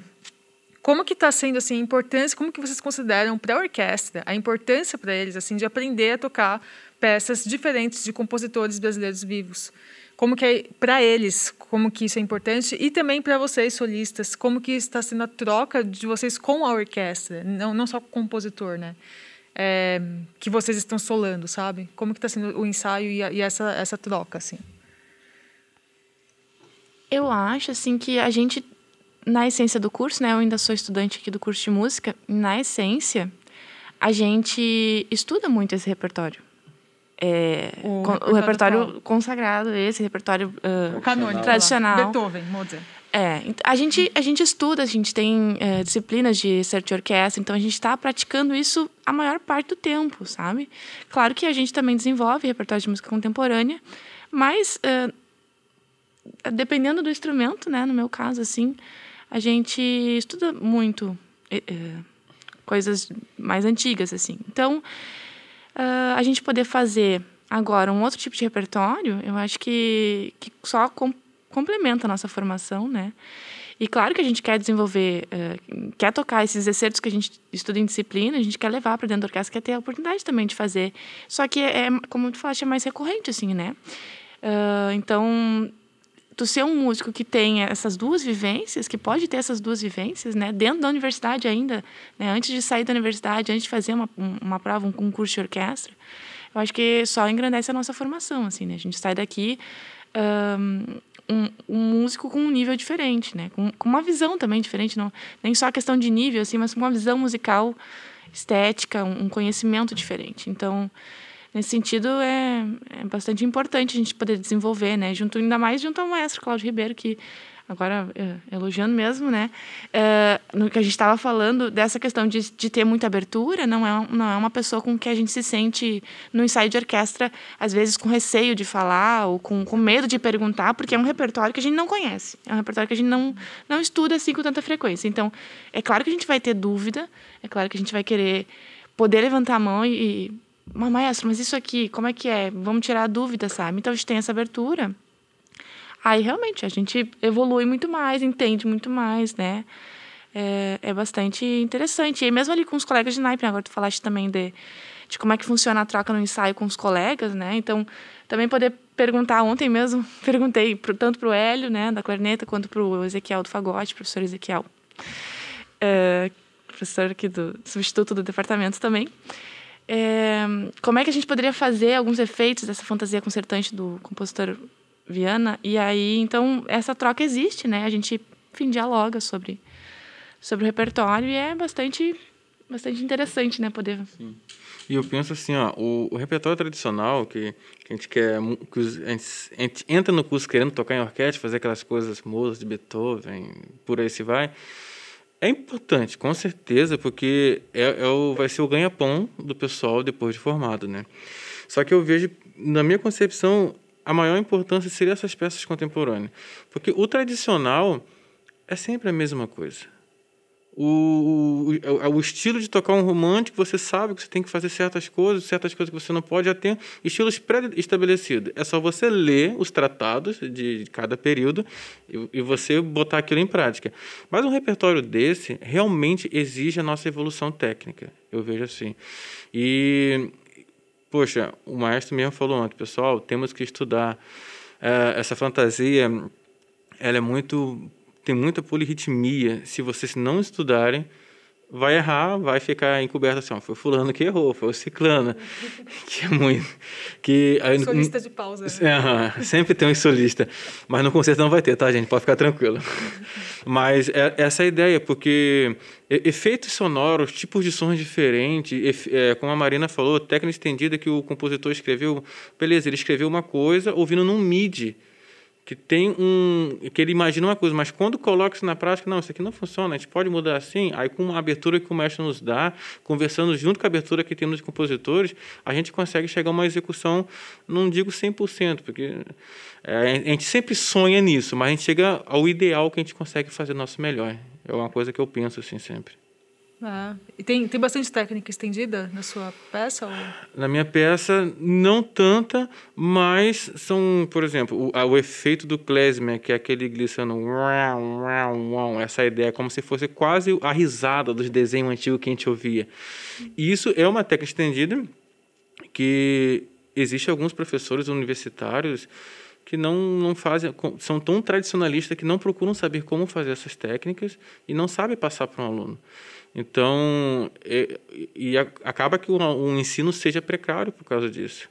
como que está sendo assim a importância, como que vocês consideram para a orquestra a importância para eles assim de aprender a tocar peças diferentes de compositores brasileiros vivos como que é para eles, como que isso é importante e também para vocês solistas, como que está sendo a troca de vocês com a orquestra, não não só com o compositor, né? É, que vocês estão solando, sabe? Como que está sendo o ensaio e, a, e, essa essa troca, assim? Eu acho assim que a gente na essência do curso, né? Eu ainda sou estudante aqui do curso de música. Na essência, a gente estuda muito esse repertório é, o, con, repertório o, repertório consagrado, esse repertório uh, canônico, tradicional. Beethoven, Mozart. É, a gente, a gente estuda, a gente tem é, disciplinas de certa orquestra, então a gente está praticando isso a maior parte do tempo, sabe? Claro que a gente também desenvolve repertório de música contemporânea, mas uh, dependendo do instrumento, né, no meu caso, assim, a gente estuda muito uh, coisas mais antigas, assim. Então, uh, a gente poder fazer agora um outro tipo de repertório, eu acho que, que só com, complementa a nossa formação, né? E claro que a gente quer desenvolver, uh, quer tocar esses excertos que a gente estuda em disciplina, a gente quer levar para dentro da orquestra, quer ter a oportunidade também de fazer. Só que, é, como tu falaste, é mais recorrente, assim, né? Uh, então, tu ser um músico que tem essas duas vivências, que pode ter essas duas vivências, né, dentro da universidade ainda, né, antes de sair da universidade, antes de fazer uma, uma prova, um concurso de orquestra, eu acho que só engrandece a nossa formação, assim, né, a gente sai daqui um, um músico com um nível diferente, né, com, com uma visão também diferente, não, nem só a questão de nível, assim, mas com uma visão musical estética, um, um conhecimento diferente. Então, nesse sentido, é, é bastante importante a gente poder desenvolver, né? Junto, ainda mais junto ao maestro Cláudio Ribeiro, que agora é, elogiando mesmo, né? É, no que a gente estava falando dessa questão de, de ter muita abertura, não é, não é uma pessoa com que a gente se sente no ensaio de orquestra, às vezes com receio de falar ou com, com medo de perguntar, porque é um repertório que a gente não conhece, é um repertório que a gente não, não estuda assim com tanta frequência. Então, é claro que a gente vai ter dúvida, é claro que a gente vai querer poder levantar a mão e, e mas maestro, mas isso aqui, como é que é? Vamos tirar a dúvida, sabe? Então a gente tem essa abertura. Aí realmente a gente evolui muito mais, entende muito mais, né? é, é bastante interessante. E mesmo ali com os colegas de naipe, agora tu falaste também de, de como é que funciona a troca no ensaio com os colegas, né? Então, também poder perguntar, ontem mesmo, [laughs] perguntei pro, tanto para o Hélio, né, da corneta, quanto para o Ezequiel do fagote, professor Ezequiel, é, professor aqui do substituto do departamento também, é, como é que a gente poderia fazer alguns efeitos dessa fantasia concertante do compositor Viana, e aí, então, essa troca existe, né, a gente, enfim, dialoga sobre, sobre o repertório e é bastante, bastante interessante, né, poder... Sim. E eu penso assim, ó, o, o repertório tradicional que, que, a gente quer, que os, a, gente, a, gente, entra no curso querendo tocar em orquestra, fazer aquelas coisas Mozart, de Beethoven, por aí se vai, é importante, com certeza, porque é, é o, vai ser o ganha-pão do pessoal depois de formado, né? Só que eu vejo, na minha concepção, a maior importância seria essas peças contemporâneas, porque o tradicional é sempre a mesma coisa o, o, o, estilo de tocar um romântico, você sabe que você tem que fazer certas coisas, certas coisas que você não pode, já tem estilos pré-estabelecidos. É só você ler os tratados de, cada período e, e, você botar aquilo em prática. Mas um repertório desse realmente exige a nossa evolução técnica, eu vejo assim. E, poxa, o maestro mesmo falou ontem, pessoal, temos que estudar é, essa fantasia, ela é muito tem muita polirritmia. Se vocês não estudarem, vai errar, vai ficar encoberto assim, ó, foi fulano que errou, foi o ciclano, [laughs] que é muito... Que, solista de pausa. Né? É, sempre tem um solista, mas no concerto não vai ter, tá, gente? Pode ficar tranquilo. mas é, essa é a ideia, porque efeitos sonoros, tipos de sons diferentes, é, como a Marina falou, técnica estendida que o compositor escreveu, beleza, ele escreveu uma coisa ouvindo num MIDI, que tem um que ele imagina uma coisa, mas quando coloca isso na prática, não, isso aqui não funciona, a gente pode mudar assim. Aí com uma abertura que o mestre nos dá, conversando junto com a abertura que temos de compositores, a gente consegue chegar a uma execução, não digo 100%, porque é, a gente sempre sonha nisso, mas a gente chega ao ideal que a gente consegue fazer nosso melhor. É uma coisa que eu penso assim sempre. Ah, e tem, tem bastante técnica estendida na sua peça? Ou? Na minha peça, não tanta, mas são, por exemplo, o, o efeito do klezmer, que é aquele glissando, essa ideia, é como se fosse quase a risada dos desenhos antigos que a gente ouvia. E isso é uma técnica estendida que existe alguns professores universitários que não, não fazem, são tão tradicionalistas que não procuram saber como fazer essas técnicas e não sabem passar para um aluno. Então, é, e, e acaba que o, o, ensino seja precário por causa disso.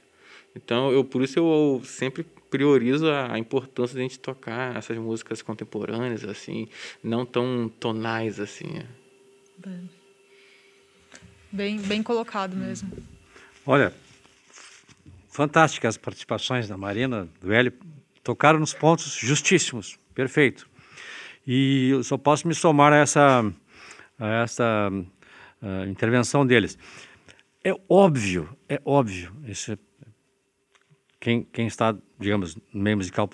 Então, eu por isso eu sempre priorizo a, a importância de a gente tocar essas músicas contemporâneas assim, não tão tonais assim. Bem, bem colocado mesmo. Olha, fantásticas as participações da Marina, do Hélio, tocaram nos pontos justíssimos, perfeito. E eu só posso me somar a essa a essa intervenção deles. É óbvio, é óbvio, esse, quem, quem está, digamos, no meio musical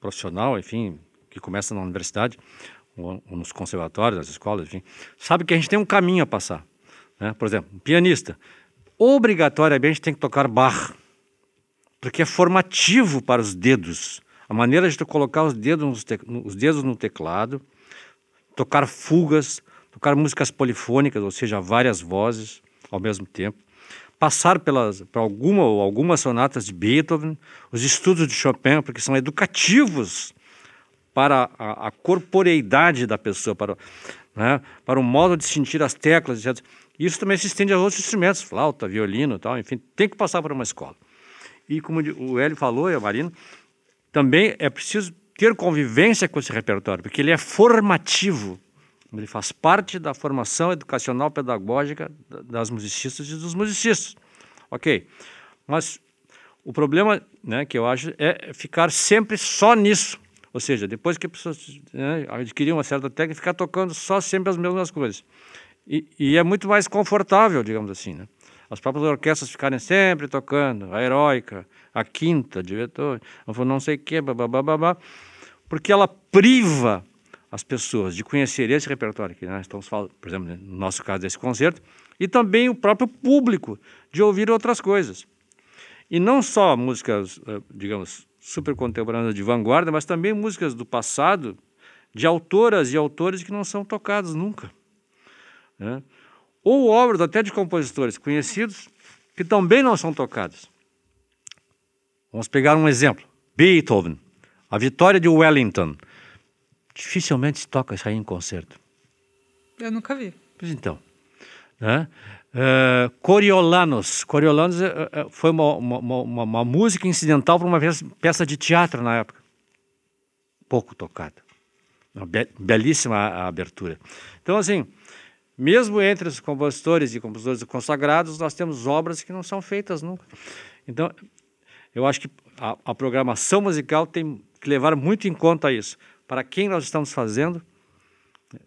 profissional, enfim, que começa na universidade, ou, ou nos conservatórios, nas escolas, enfim, sabe que a gente tem um caminho a passar. Né? Por exemplo, um pianista, obrigatoriamente tem que tocar Bach, porque é formativo para os dedos. A maneira de tu colocar os dedos, os dedos no teclado, tocar fugas, tocar músicas polifônicas, ou seja, várias vozes ao mesmo tempo, passar pelas, por alguma ou algumas sonatas de Beethoven, os estudos de Chopin, porque são educativos para a, a corporeidade da pessoa, para, né, para o modo de sentir as teclas, etc. Isso também se estende a outros instrumentos, flauta, violino, tal, enfim, tem que passar por uma escola. E como o Hélio falou e a Marina, também é preciso ter convivência com esse repertório, porque ele é formativo ele faz parte da formação educacional pedagógica das musicistas e dos musicistas. Ok. Mas o problema né, que eu acho é ficar sempre só nisso. Ou seja, depois que a pessoa né, adquirir uma certa técnica, ficar tocando só sempre as mesmas coisas. E, e, é muito mais confortável, digamos assim. Né? As próprias orquestras ficarem sempre tocando, a heróica, a quinta Beethoven, não sei o que, babá, porque ela priva as pessoas de conhecer esse repertório que nós estamos falando, por exemplo, no nosso caso desse concerto, e também o próprio público de ouvir outras coisas. E não só músicas, eh, digamos, super contemporâneas de vanguarda, mas também músicas do passado, de autoras e autores que não são tocados nunca. Né? Ou obras até de compositores conhecidos que também não são tocados. Vamos pegar um exemplo: Beethoven, a Vitória de Wellington. Dificilmente se toca isso aí em concerto. Eu nunca vi. Pois então. Né? Uh, Coriolanos. Coriolanos uh, uh, foi uma, uma, uma, uma, música incidental para uma peça de teatro na época. Pouco tocada. Uma be belíssima a abertura. Então, assim, mesmo entre os compositores e compositores consagrados, nós temos obras que não são feitas nunca. Então, eu acho que a, a programação musical tem que levar muito em conta isso. Para quem nós estamos fazendo,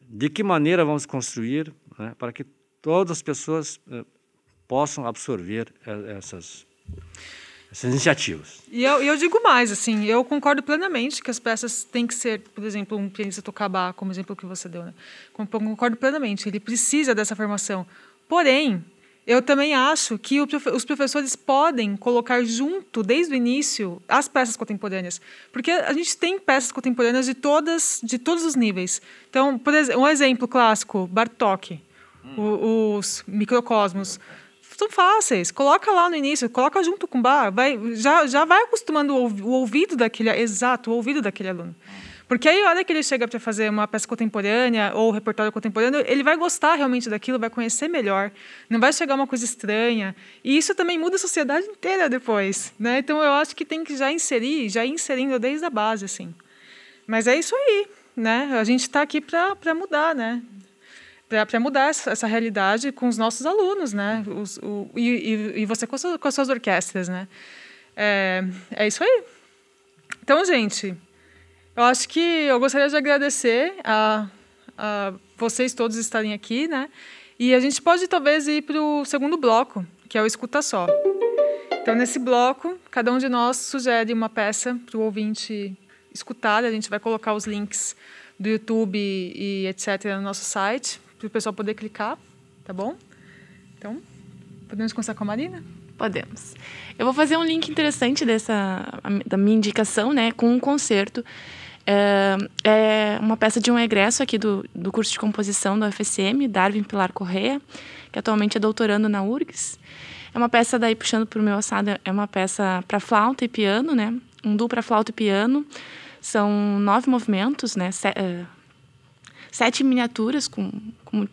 de que maneira vamos construir, né, para que todas as pessoas uh, possam absorver uh, essas, essas iniciativas. E eu, eu, digo mais, assim, eu concordo plenamente que as peças têm que ser, por exemplo, um pianista tocar bar, como exemplo que você deu, né? Concordo plenamente, ele precisa dessa formação. Porém, eu também acho que os professores podem colocar junto, desde o início, as peças contemporâneas. Porque a gente tem peças contemporâneas de, todas, de todos os níveis. Então, por exemplo, um exemplo clássico, Bartók os microcosmos são fáceis. Coloca lá no início, coloca junto com o bar, vai, já, já vai acostumando o, o ouvido daquele, exato, o ouvido daquele aluno. Porque aí, a hora que ele chega para fazer uma peça contemporânea ou repertório contemporâneo, ele vai gostar realmente daquilo, vai conhecer melhor, não vai chegar uma coisa estranha. E isso também muda a sociedade inteira depois. Né? Então, eu acho que tem que já inserir, já ir inserindo desde a base. assim. Mas é isso aí. Né? A gente está aqui para mudar, né? para mudar essa, realidade com os nossos alunos, né? Os, o, e, e, você com as suas orquestras, né? É, é isso aí. Então, gente, eu acho que eu gostaria de agradecer a, a vocês todos estarem aqui, né? E a gente pode talvez ir para o segundo bloco, que é o escuta só. Então, nesse bloco, cada um de nós sugere uma peça para o ouvinte escutar. A gente vai colocar os links do YouTube e etc no nosso site para o pessoal poder clicar, tá bom? Então, podemos começar com a Marina? Podemos. Eu vou fazer um link interessante dessa da minha indicação, né, com um concerto. É, é uma peça de um egresso aqui do, do curso de composição da UFSM, Darwin Pilar Correia, que atualmente é doutorando na URGS. É uma peça daí puxando para o meu assado, é uma peça para flauta e piano, né? Um duo para flauta e piano. São nove movimentos, né? É, sete miniaturas com, com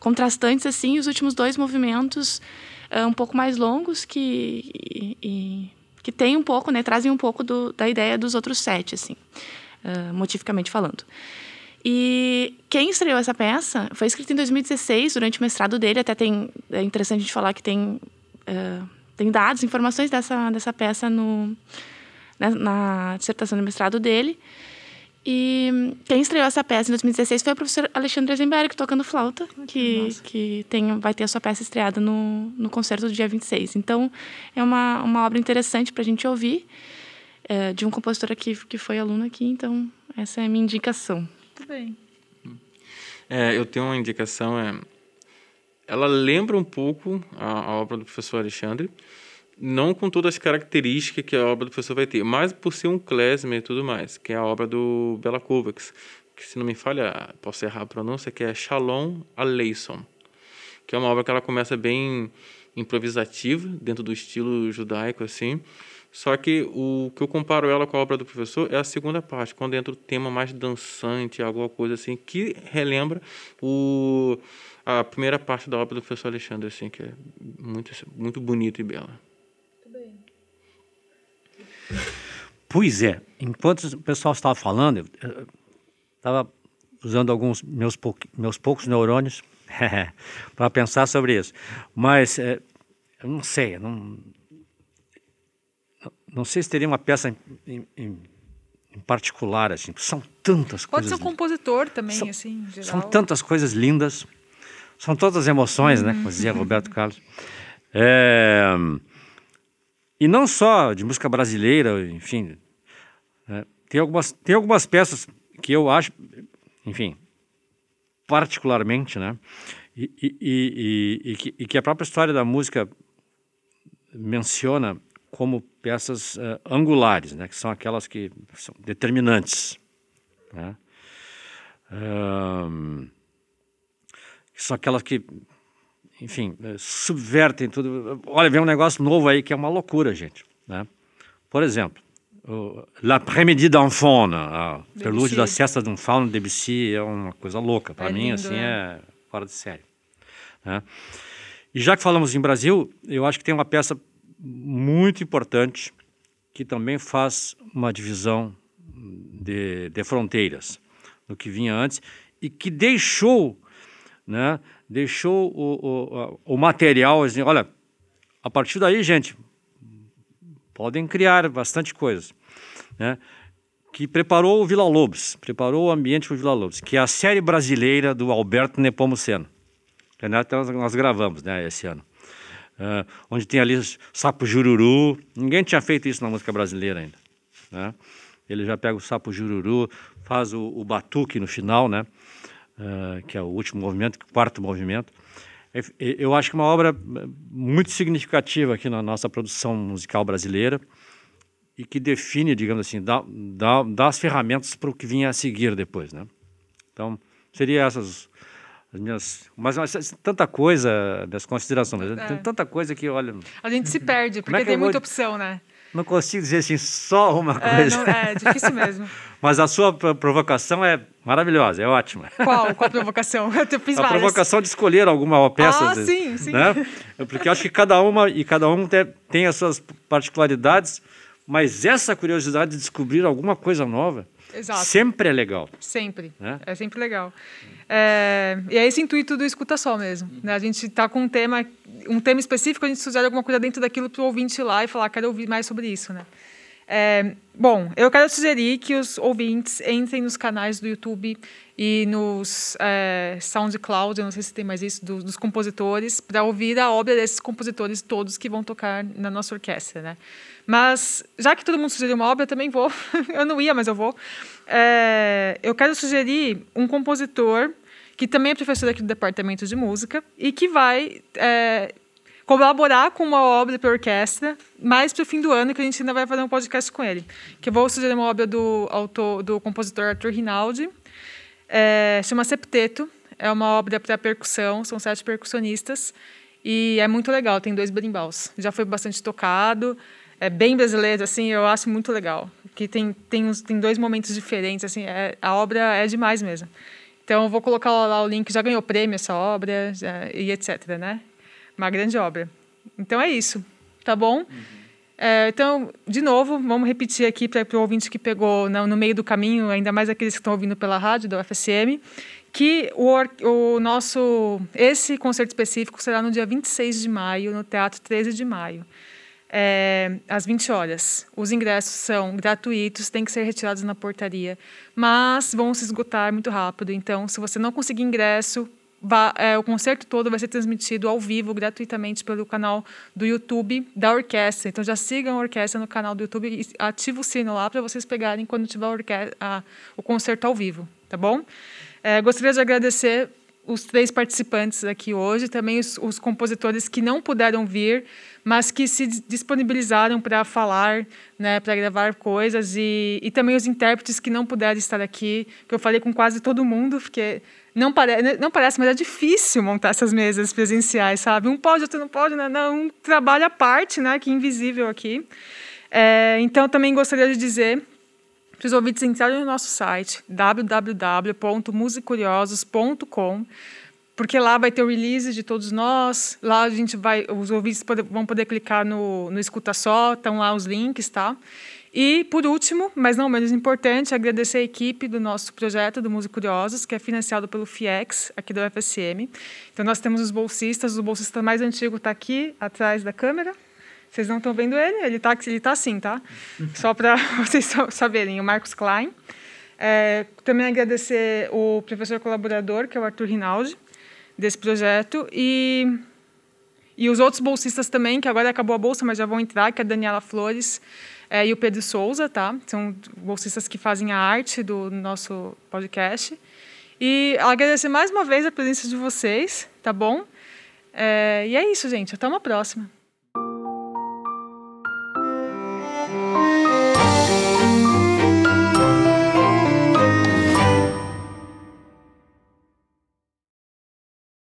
contrastantes assim, os últimos dois movimentos uh, um pouco mais longos que e, e, que tem um pouco, né, trazem um pouco do, da ideia dos outros sete, assim, uh, motificamente falando. E quem estreou essa peça foi escrita em 2016 durante o mestrado dele. Até tem é interessante a gente falar que tem uh, tem dados, informações dessa dessa peça no na, né, na dissertação de mestrado dele. E quem estreou essa peça em 2016 foi o professor Alexandre Eisenberg, tocando flauta, que, que tem, vai ter a sua peça estreada no, no concerto do dia 26. Então, é uma, uma obra interessante para a gente ouvir, é, de um compositor aqui que foi aluno aqui. Então, essa é a minha indicação. Muito bem. É, eu tenho uma indicação, é, ela lembra um pouco a, a obra do professor Alexandre, não com todas as características que a obra do professor vai ter, mas por ser um klezmer e tudo mais, que é a obra do Bela Kovacs, que se não me falha, posso errar a pronúncia, que é Shalom Aleison, que é uma obra que ela começa bem improvisativa, dentro do estilo judaico, assim, só que o que eu comparo ela com a obra do professor é a segunda parte, quando entra o tema mais dançante, alguma coisa assim, que relembra o, a primeira parte da obra do professor Alexandre, assim, que é muito, muito bonita e bela. Pois é, enquanto o pessoal estava falando, eu estava usando alguns meus, pou, meus poucos neurônios [laughs] para pensar sobre isso. Mas é, eu não sei, não, não sei se teria uma peça em, em, em particular, assim, são tantas Pode coisas. Pode ser um compositor também, são, assim, geral. São tantas coisas lindas, são todas emoções, né, como dizia Roberto Carlos. É, e não só de música brasileira, enfim. Né? Tem, algumas, tem algumas peças que eu acho, enfim, particularmente, né? E, e, e, e, que, e que a própria história da música menciona como peças uh, angulares, né? Que são aquelas que são determinantes, né? Um, são aquelas que, enfim, eh, subvertem tudo. Olha, vem um negócio novo aí que é uma loucura, gente. Né? Por exemplo, L'après-midi d'un faune, a prelúdio da Cesta de um Faune, Debussy, é uma coisa louca. Para é mim, lindo, assim, é. é fora de série. Né? E já que falamos em Brasil, eu acho que tem uma peça muito importante que também faz uma divisão de, de fronteiras do que vinha antes e que deixou, né, deixou o, o, o material, assim, olha, a partir daí, gente, podem criar bastante coisas, né? que preparou o Vila Lobos, preparou o ambiente para o Vila Lobos, que é a série brasileira do Alberto Nepomuceno. Então nós gravamos né, esse ano. Uh, onde tem ali sapo jururu. Ninguém tinha feito isso na música brasileira ainda. Né? Ele já pega o sapo jururu, faz o, o batuque no final, né? Uh, que é o último movimento, o quarto movimento. Eu acho que é uma obra muito significativa aqui na nossa produção musical brasileira e que define, digamos assim, dá, dá, dá as ferramentas para o que vinha a seguir depois, né? Então, seria essas as minhas, mas, mas tanta coisa das considerações, é. tem tanta coisa que, olha... A gente se perde, porque é tem muita opção, né? Não consigo dizer assim, só uma é, coisa. Não, é difícil mesmo. [laughs] Mas a sua provocação é maravilhosa, é ótima. Qual? [laughs] Qual provocação? Eu fiz a várias. provocação de escolher alguma peça. Ah, sim, sim. Né? Porque eu acho que cada uma e cada um tem as suas particularidades, mas essa curiosidade de descobrir alguma coisa nova Exato. sempre é legal. Sempre. Né? É sempre legal. É, e é esse intuito do escuta só mesmo. Né? A gente está com um tema, um tema específico, a gente sugere alguma coisa dentro daquilo para o ouvinte ir lá e falar, quero ouvir mais sobre isso. Né? É, bom, eu quero sugerir que os ouvintes entrem nos canais do YouTube e nos é, SoundCloud, eu não sei se tem mais isso, do, dos compositores, para ouvir a obra desses compositores todos que vão tocar na nossa orquestra. Né? Mas, já que todo mundo sugeriu uma obra, eu também vou. [laughs] eu não ia, mas eu vou. É, eu quero sugerir um compositor que também é professor aqui do Departamento de Música e que vai é, colaborar com uma obra para orquestra mais para o fim do ano, que a gente ainda vai fazer um podcast com ele. Que eu vou sugerir uma obra do, autor, do compositor Arthur Rinaldi, é, chama Septeto, é uma obra para percussão, são sete percussionistas, e é muito legal, tem dois berimbau. Já foi bastante tocado, é bem brasileiro, assim, eu acho muito legal. Que tem, tem, uns, tem dois momentos diferentes, assim, é, a obra é demais mesmo. Então, vou colocar lá o link, já ganhou prêmio essa obra, já, e etc, né? Uma grande obra. Então, é isso, tá bom? Uhum. É, então, de novo, vamos repetir aqui para o ouvinte que pegou no, no, meio do caminho, ainda mais aqueles que estão ouvindo pela rádio da UFSM, que o, o nosso esse concerto específico será no dia 26 de maio, no Teatro 13 de Maio é, às 20 horas. Os ingressos são gratuitos, têm que ser retirados na portaria, mas vão se esgotar muito rápido. Então, se você não conseguir ingresso, o concerto todo vai ser transmitido ao vivo, gratuitamente, pelo canal do YouTube da orquestra. Então, já sigam a orquestra no canal do YouTube e ative o sino lá para vocês pegarem quando tiver a, a, o concerto ao vivo, tá bom? É, gostaria de agradecer os três participantes aqui hoje, também os, os compositores que não puderam vir, mas que se disponibilizaram para falar, né, para gravar coisas, e, e também os intérpretes que não puderam estar aqui, que eu falei com quase todo mundo, porque não, pare, não parece, mas é difícil montar essas mesas presenciais, sabe? Um pode, outro não pode, né? não um trabalho à parte, né, que é invisível aqui. É, então, também gostaria de dizer para os ouvintes entrarem no nosso site www.musicuriosos.com porque lá vai ter o release de todos nós, lá a gente vai, os ouvintes vão poder clicar no, no Escuta Só, estão lá os links, tá? E, por último, mas não menos importante, agradecer a equipe do nosso projeto do Música Curiosos, que é financiado pelo FIEX, aqui da UFSM. Então, nós temos os bolsistas, o bolsista mais antigo está aqui, atrás da câmera. Vocês não estão vendo ele? Ele está ele tá assim, tá? [laughs] Só para [laughs] vocês saberem, o Marcos Klein. É, também agradecer o professor colaborador, que é o Arthur Rinaldi, desse projeto e e os outros bolsistas também, que agora acabou a bolsa, mas já vão entrar, que é a Daniela Flores é, e o Pedro Souza, tá? São bolsistas que fazem a arte do nosso podcast. E agradecer mais uma vez a presença de vocês, tá bom? É, e é isso, gente. Até uma próxima.